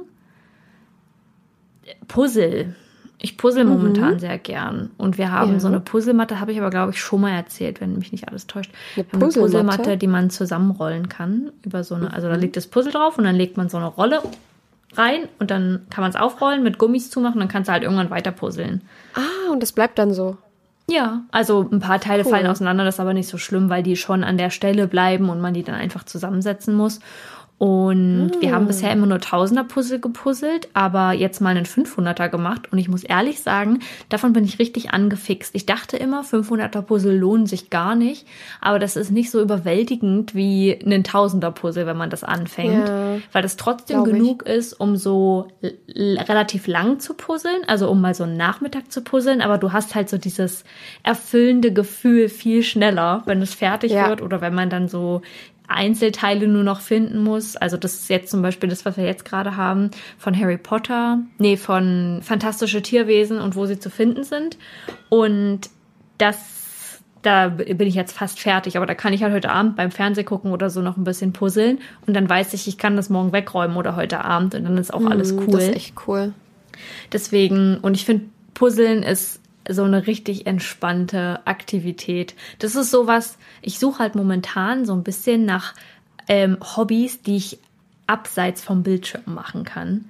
Puzzle. Ich puzzle momentan sehr gern. Und wir haben Mhm. Ja. so eine Puzzlematte, habe ich aber, glaube ich, schon mal erzählt, wenn mich nicht alles täuscht. Eine Wir haben Puzzlematte? Puzzlematte, die man zusammenrollen kann. Über so eine, also Mhm. da liegt das Puzzle drauf und dann legt man so eine Rolle rein und dann kann man es aufrollen, mit Gummis zumachen, dann kannst du halt irgendwann weiter puzzeln. Ah, und das bleibt dann so. Ja, also ein paar Teile Cool. fallen auseinander, das ist aber nicht so schlimm, weil die schon an der Stelle bleiben und man die dann einfach zusammensetzen muss. Und wir haben bisher immer nur Tausender-Puzzle gepuzzelt, aber jetzt mal einen 500er gemacht. Und ich muss ehrlich sagen, davon bin ich richtig angefixt. Ich dachte immer, 500er-Puzzle lohnen sich gar nicht, aber das ist nicht so überwältigend wie ein Tausender-Puzzle, wenn man das anfängt, Ja, weil das trotzdem glaub ich. genug ist, um so relativ lang zu puzzeln, also um mal so einen Nachmittag zu puzzeln, aber du hast halt so dieses erfüllende Gefühl viel schneller, wenn es fertig Ja. wird oder wenn man dann so Einzelteile nur noch finden muss. Also das ist jetzt zum Beispiel das, was wir jetzt gerade haben von Harry Potter, nee, von Fantastische Tierwesen und wo sie zu finden sind. Und das, da bin ich jetzt fast fertig, aber da kann ich halt heute Abend beim Fernseh gucken oder so noch ein bisschen puzzeln und dann weiß ich, ich kann das morgen wegräumen oder heute Abend und dann ist auch alles cool. Hm, Das ist echt cool. Deswegen, und ich finde, Puzzeln ist so eine richtig entspannte Aktivität. Das ist sowas, ich suche halt momentan so ein bisschen nach ähm, Hobbys, die ich abseits vom Bildschirm machen kann,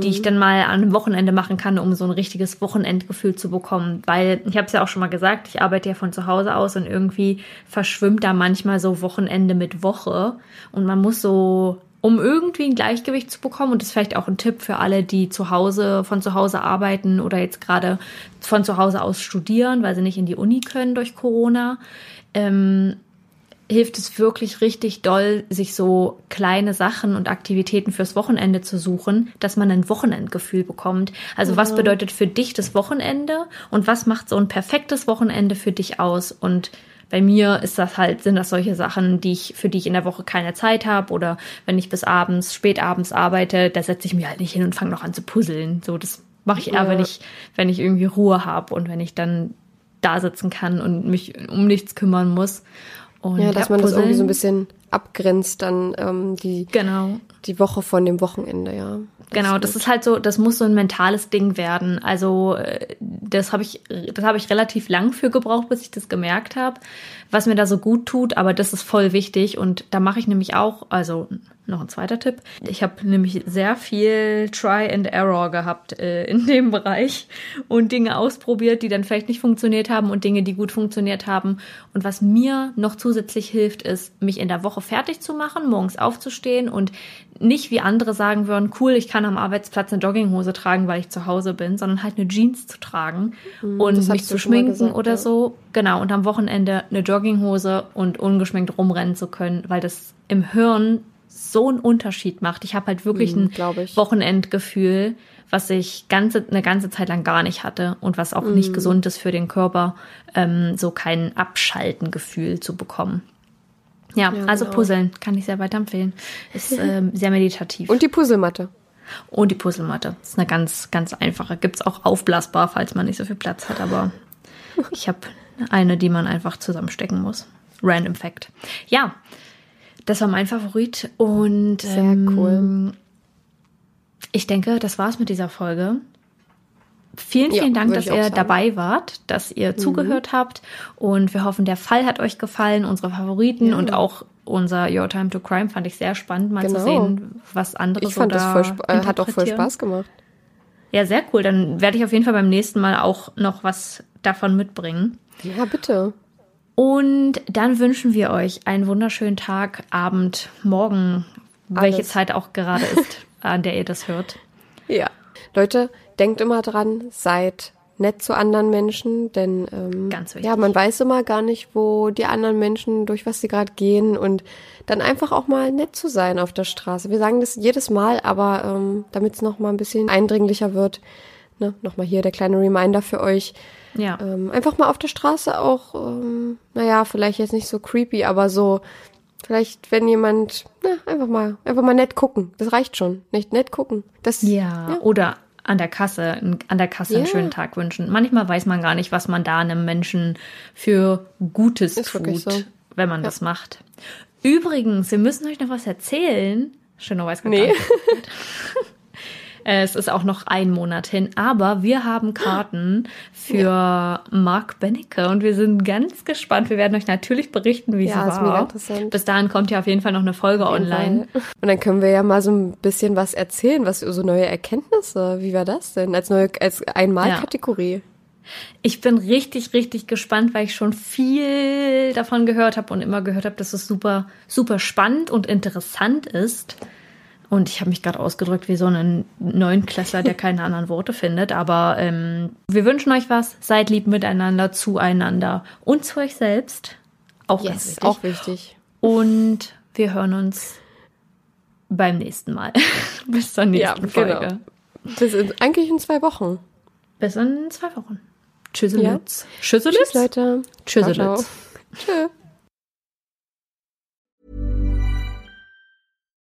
die ich dann mal an einem Wochenende machen kann, um so ein richtiges Wochenendgefühl zu bekommen. Weil ich habe es ja auch schon mal gesagt, ich arbeite ja von zu Hause aus und irgendwie verschwimmt da manchmal so Wochenende mit Woche und man muss so um irgendwie ein Gleichgewicht zu bekommen. Und das ist vielleicht auch ein Tipp für alle, die zu Hause, von zu Hause arbeiten oder jetzt gerade von zu Hause aus studieren, weil sie nicht in die Uni können durch Corona. Ähm, hilft es wirklich richtig doll, sich so kleine Sachen und Aktivitäten fürs Wochenende zu suchen, dass man ein Wochenendgefühl bekommt. Also was bedeutet für dich das Wochenende und was macht so ein perfektes Wochenende für dich aus? Und bei mir ist das halt, sind das solche Sachen, die ich, für die ich in der Woche keine Zeit habe oder wenn ich bis abends, spät abends arbeite, da setze ich mir halt nicht hin und fange noch an zu puzzeln. So, das mache ich eher, Ja. wenn ich, wenn ich irgendwie Ruhe habe und wenn ich dann da sitzen kann und mich um nichts kümmern muss. Und Ja, dass man das irgendwie so ein Puzzeln- bisschen abgrenzt, dann ähm, die, Genau. die Woche von dem Wochenende, ja. Genau, das ist halt so, das muss so ein mentales Ding werden. Also äh, das habe ich, das habe ich relativ lang für gebraucht, bis ich das gemerkt habe, was mir da so gut tut. Aber das ist voll wichtig und da mache ich nämlich auch, also noch ein zweiter Tipp. Ich habe nämlich sehr viel Try and Error gehabt äh, in dem Bereich und Dinge ausprobiert, die dann vielleicht nicht funktioniert haben und Dinge, die gut funktioniert haben. Und was mir noch zusätzlich hilft, ist, mich in der Woche fertig zu machen, morgens aufzustehen und nicht wie andere sagen würden, cool, ich kann am Arbeitsplatz eine Jogginghose tragen, weil ich zu Hause bin, sondern halt eine Jeans zu tragen und das mich zu schminken gesagt, oder ja. so. Genau, und am Wochenende eine Jogginghose und ungeschminkt rumrennen zu können, weil das im Hirn so einen Unterschied macht. Ich habe halt wirklich Hm, ein glaub ich. Wochenendgefühl, was ich ganze, eine ganze Zeit lang gar nicht hatte und was auch Hm. nicht gesund ist für den Körper, ähm, so kein Abschaltengefühl zu bekommen. Ja, Ja, also genau. Puzzeln kann ich sehr weiterempfehlen. Ist [LAUGHS] ähm, sehr meditativ. Und die Puzzlematte. Und die Puzzlematte. Ist eine ganz, ganz einfache. Gibt's auch aufblasbar, falls man nicht so viel Platz hat, aber [LAUGHS] ich habe eine, die man einfach zusammenstecken muss. Random Fact. Ja, das war mein Favorit und Sehr ähm, cool. ich denke, das war's mit dieser Folge. Vielen, Ja, vielen Dank, würde dass ihr sagen. Mhm. dabei wart, dass ihr zugehört habt. Und wir hoffen, der Fall hat euch gefallen, unsere Favoriten und auch unser Your Time to Crime fand ich sehr spannend, mal zu Genau. sehen, was andere Ich so fand das da voll, sp- äh, hat auch voll. Spaß gemacht. Ja, sehr cool. Dann werde ich auf jeden Fall beim nächsten Mal auch noch was davon mitbringen. Ja, bitte. Und dann wünschen wir euch einen wunderschönen Tag, Abend, Morgen, welche Alles. Zeit auch gerade ist, [LAUGHS] an der ihr das hört. Ja. Leute, denkt immer dran, seid nett zu anderen Menschen, denn ähm, Ganz ja, man weiß immer gar nicht, wo die anderen Menschen, durch was sie gerade gehen und dann einfach auch mal nett zu sein auf der Straße. Wir sagen das jedes Mal, aber ähm, damit es noch mal ein bisschen eindringlicher wird, ne, noch mal hier der kleine Reminder für euch. Ja. Ähm, einfach mal auf der Straße auch, ähm, naja, vielleicht jetzt nicht so creepy, aber so, vielleicht, wenn jemand, na, einfach mal, einfach mal nett gucken. Das reicht schon. Nicht nett gucken. Das, Ja, oder an der Kasse, an der Kasse einen Ja. schönen Tag wünschen. Manchmal weiß man gar nicht, was man da einem Menschen für Gutes Ist tut, so. wenn man das macht. Übrigens, wir müssen euch noch was erzählen. Schöner weiß gar Nee. [LAUGHS] nicht. Es ist auch noch ein Monat hin, aber wir haben Karten für Mark Benecke und wir sind ganz gespannt. Wir werden euch natürlich berichten, wie Ja, es ist war. mega interessant. Bis dahin kommt ja auf jeden Fall noch eine Folge online. Und dann können wir ja mal so ein bisschen was erzählen, was so neue Erkenntnisse. Wie war das denn? Als neue, als Einmalkategorie. Ich bin richtig, richtig gespannt, weil ich schon viel davon gehört habe und immer gehört habe, dass es super, super spannend und interessant ist. Und ich habe mich gerade ausgedrückt wie so ein Neunklässler, der keine anderen Worte findet. Aber ähm, wir wünschen euch was. Seid lieb miteinander, zueinander und zu euch selbst. Auch ganz Yes, wichtig. auch wichtig. Und wir hören uns beim nächsten Mal. [LAUGHS] Bis zur nächsten Ja, genau. Folge. Das ist eigentlich in zwei Wochen. Bis in zwei Wochen. Tschüsselitz. Tschüsselitz. Tschüss, Leute. Tschüsselitz. Ciao,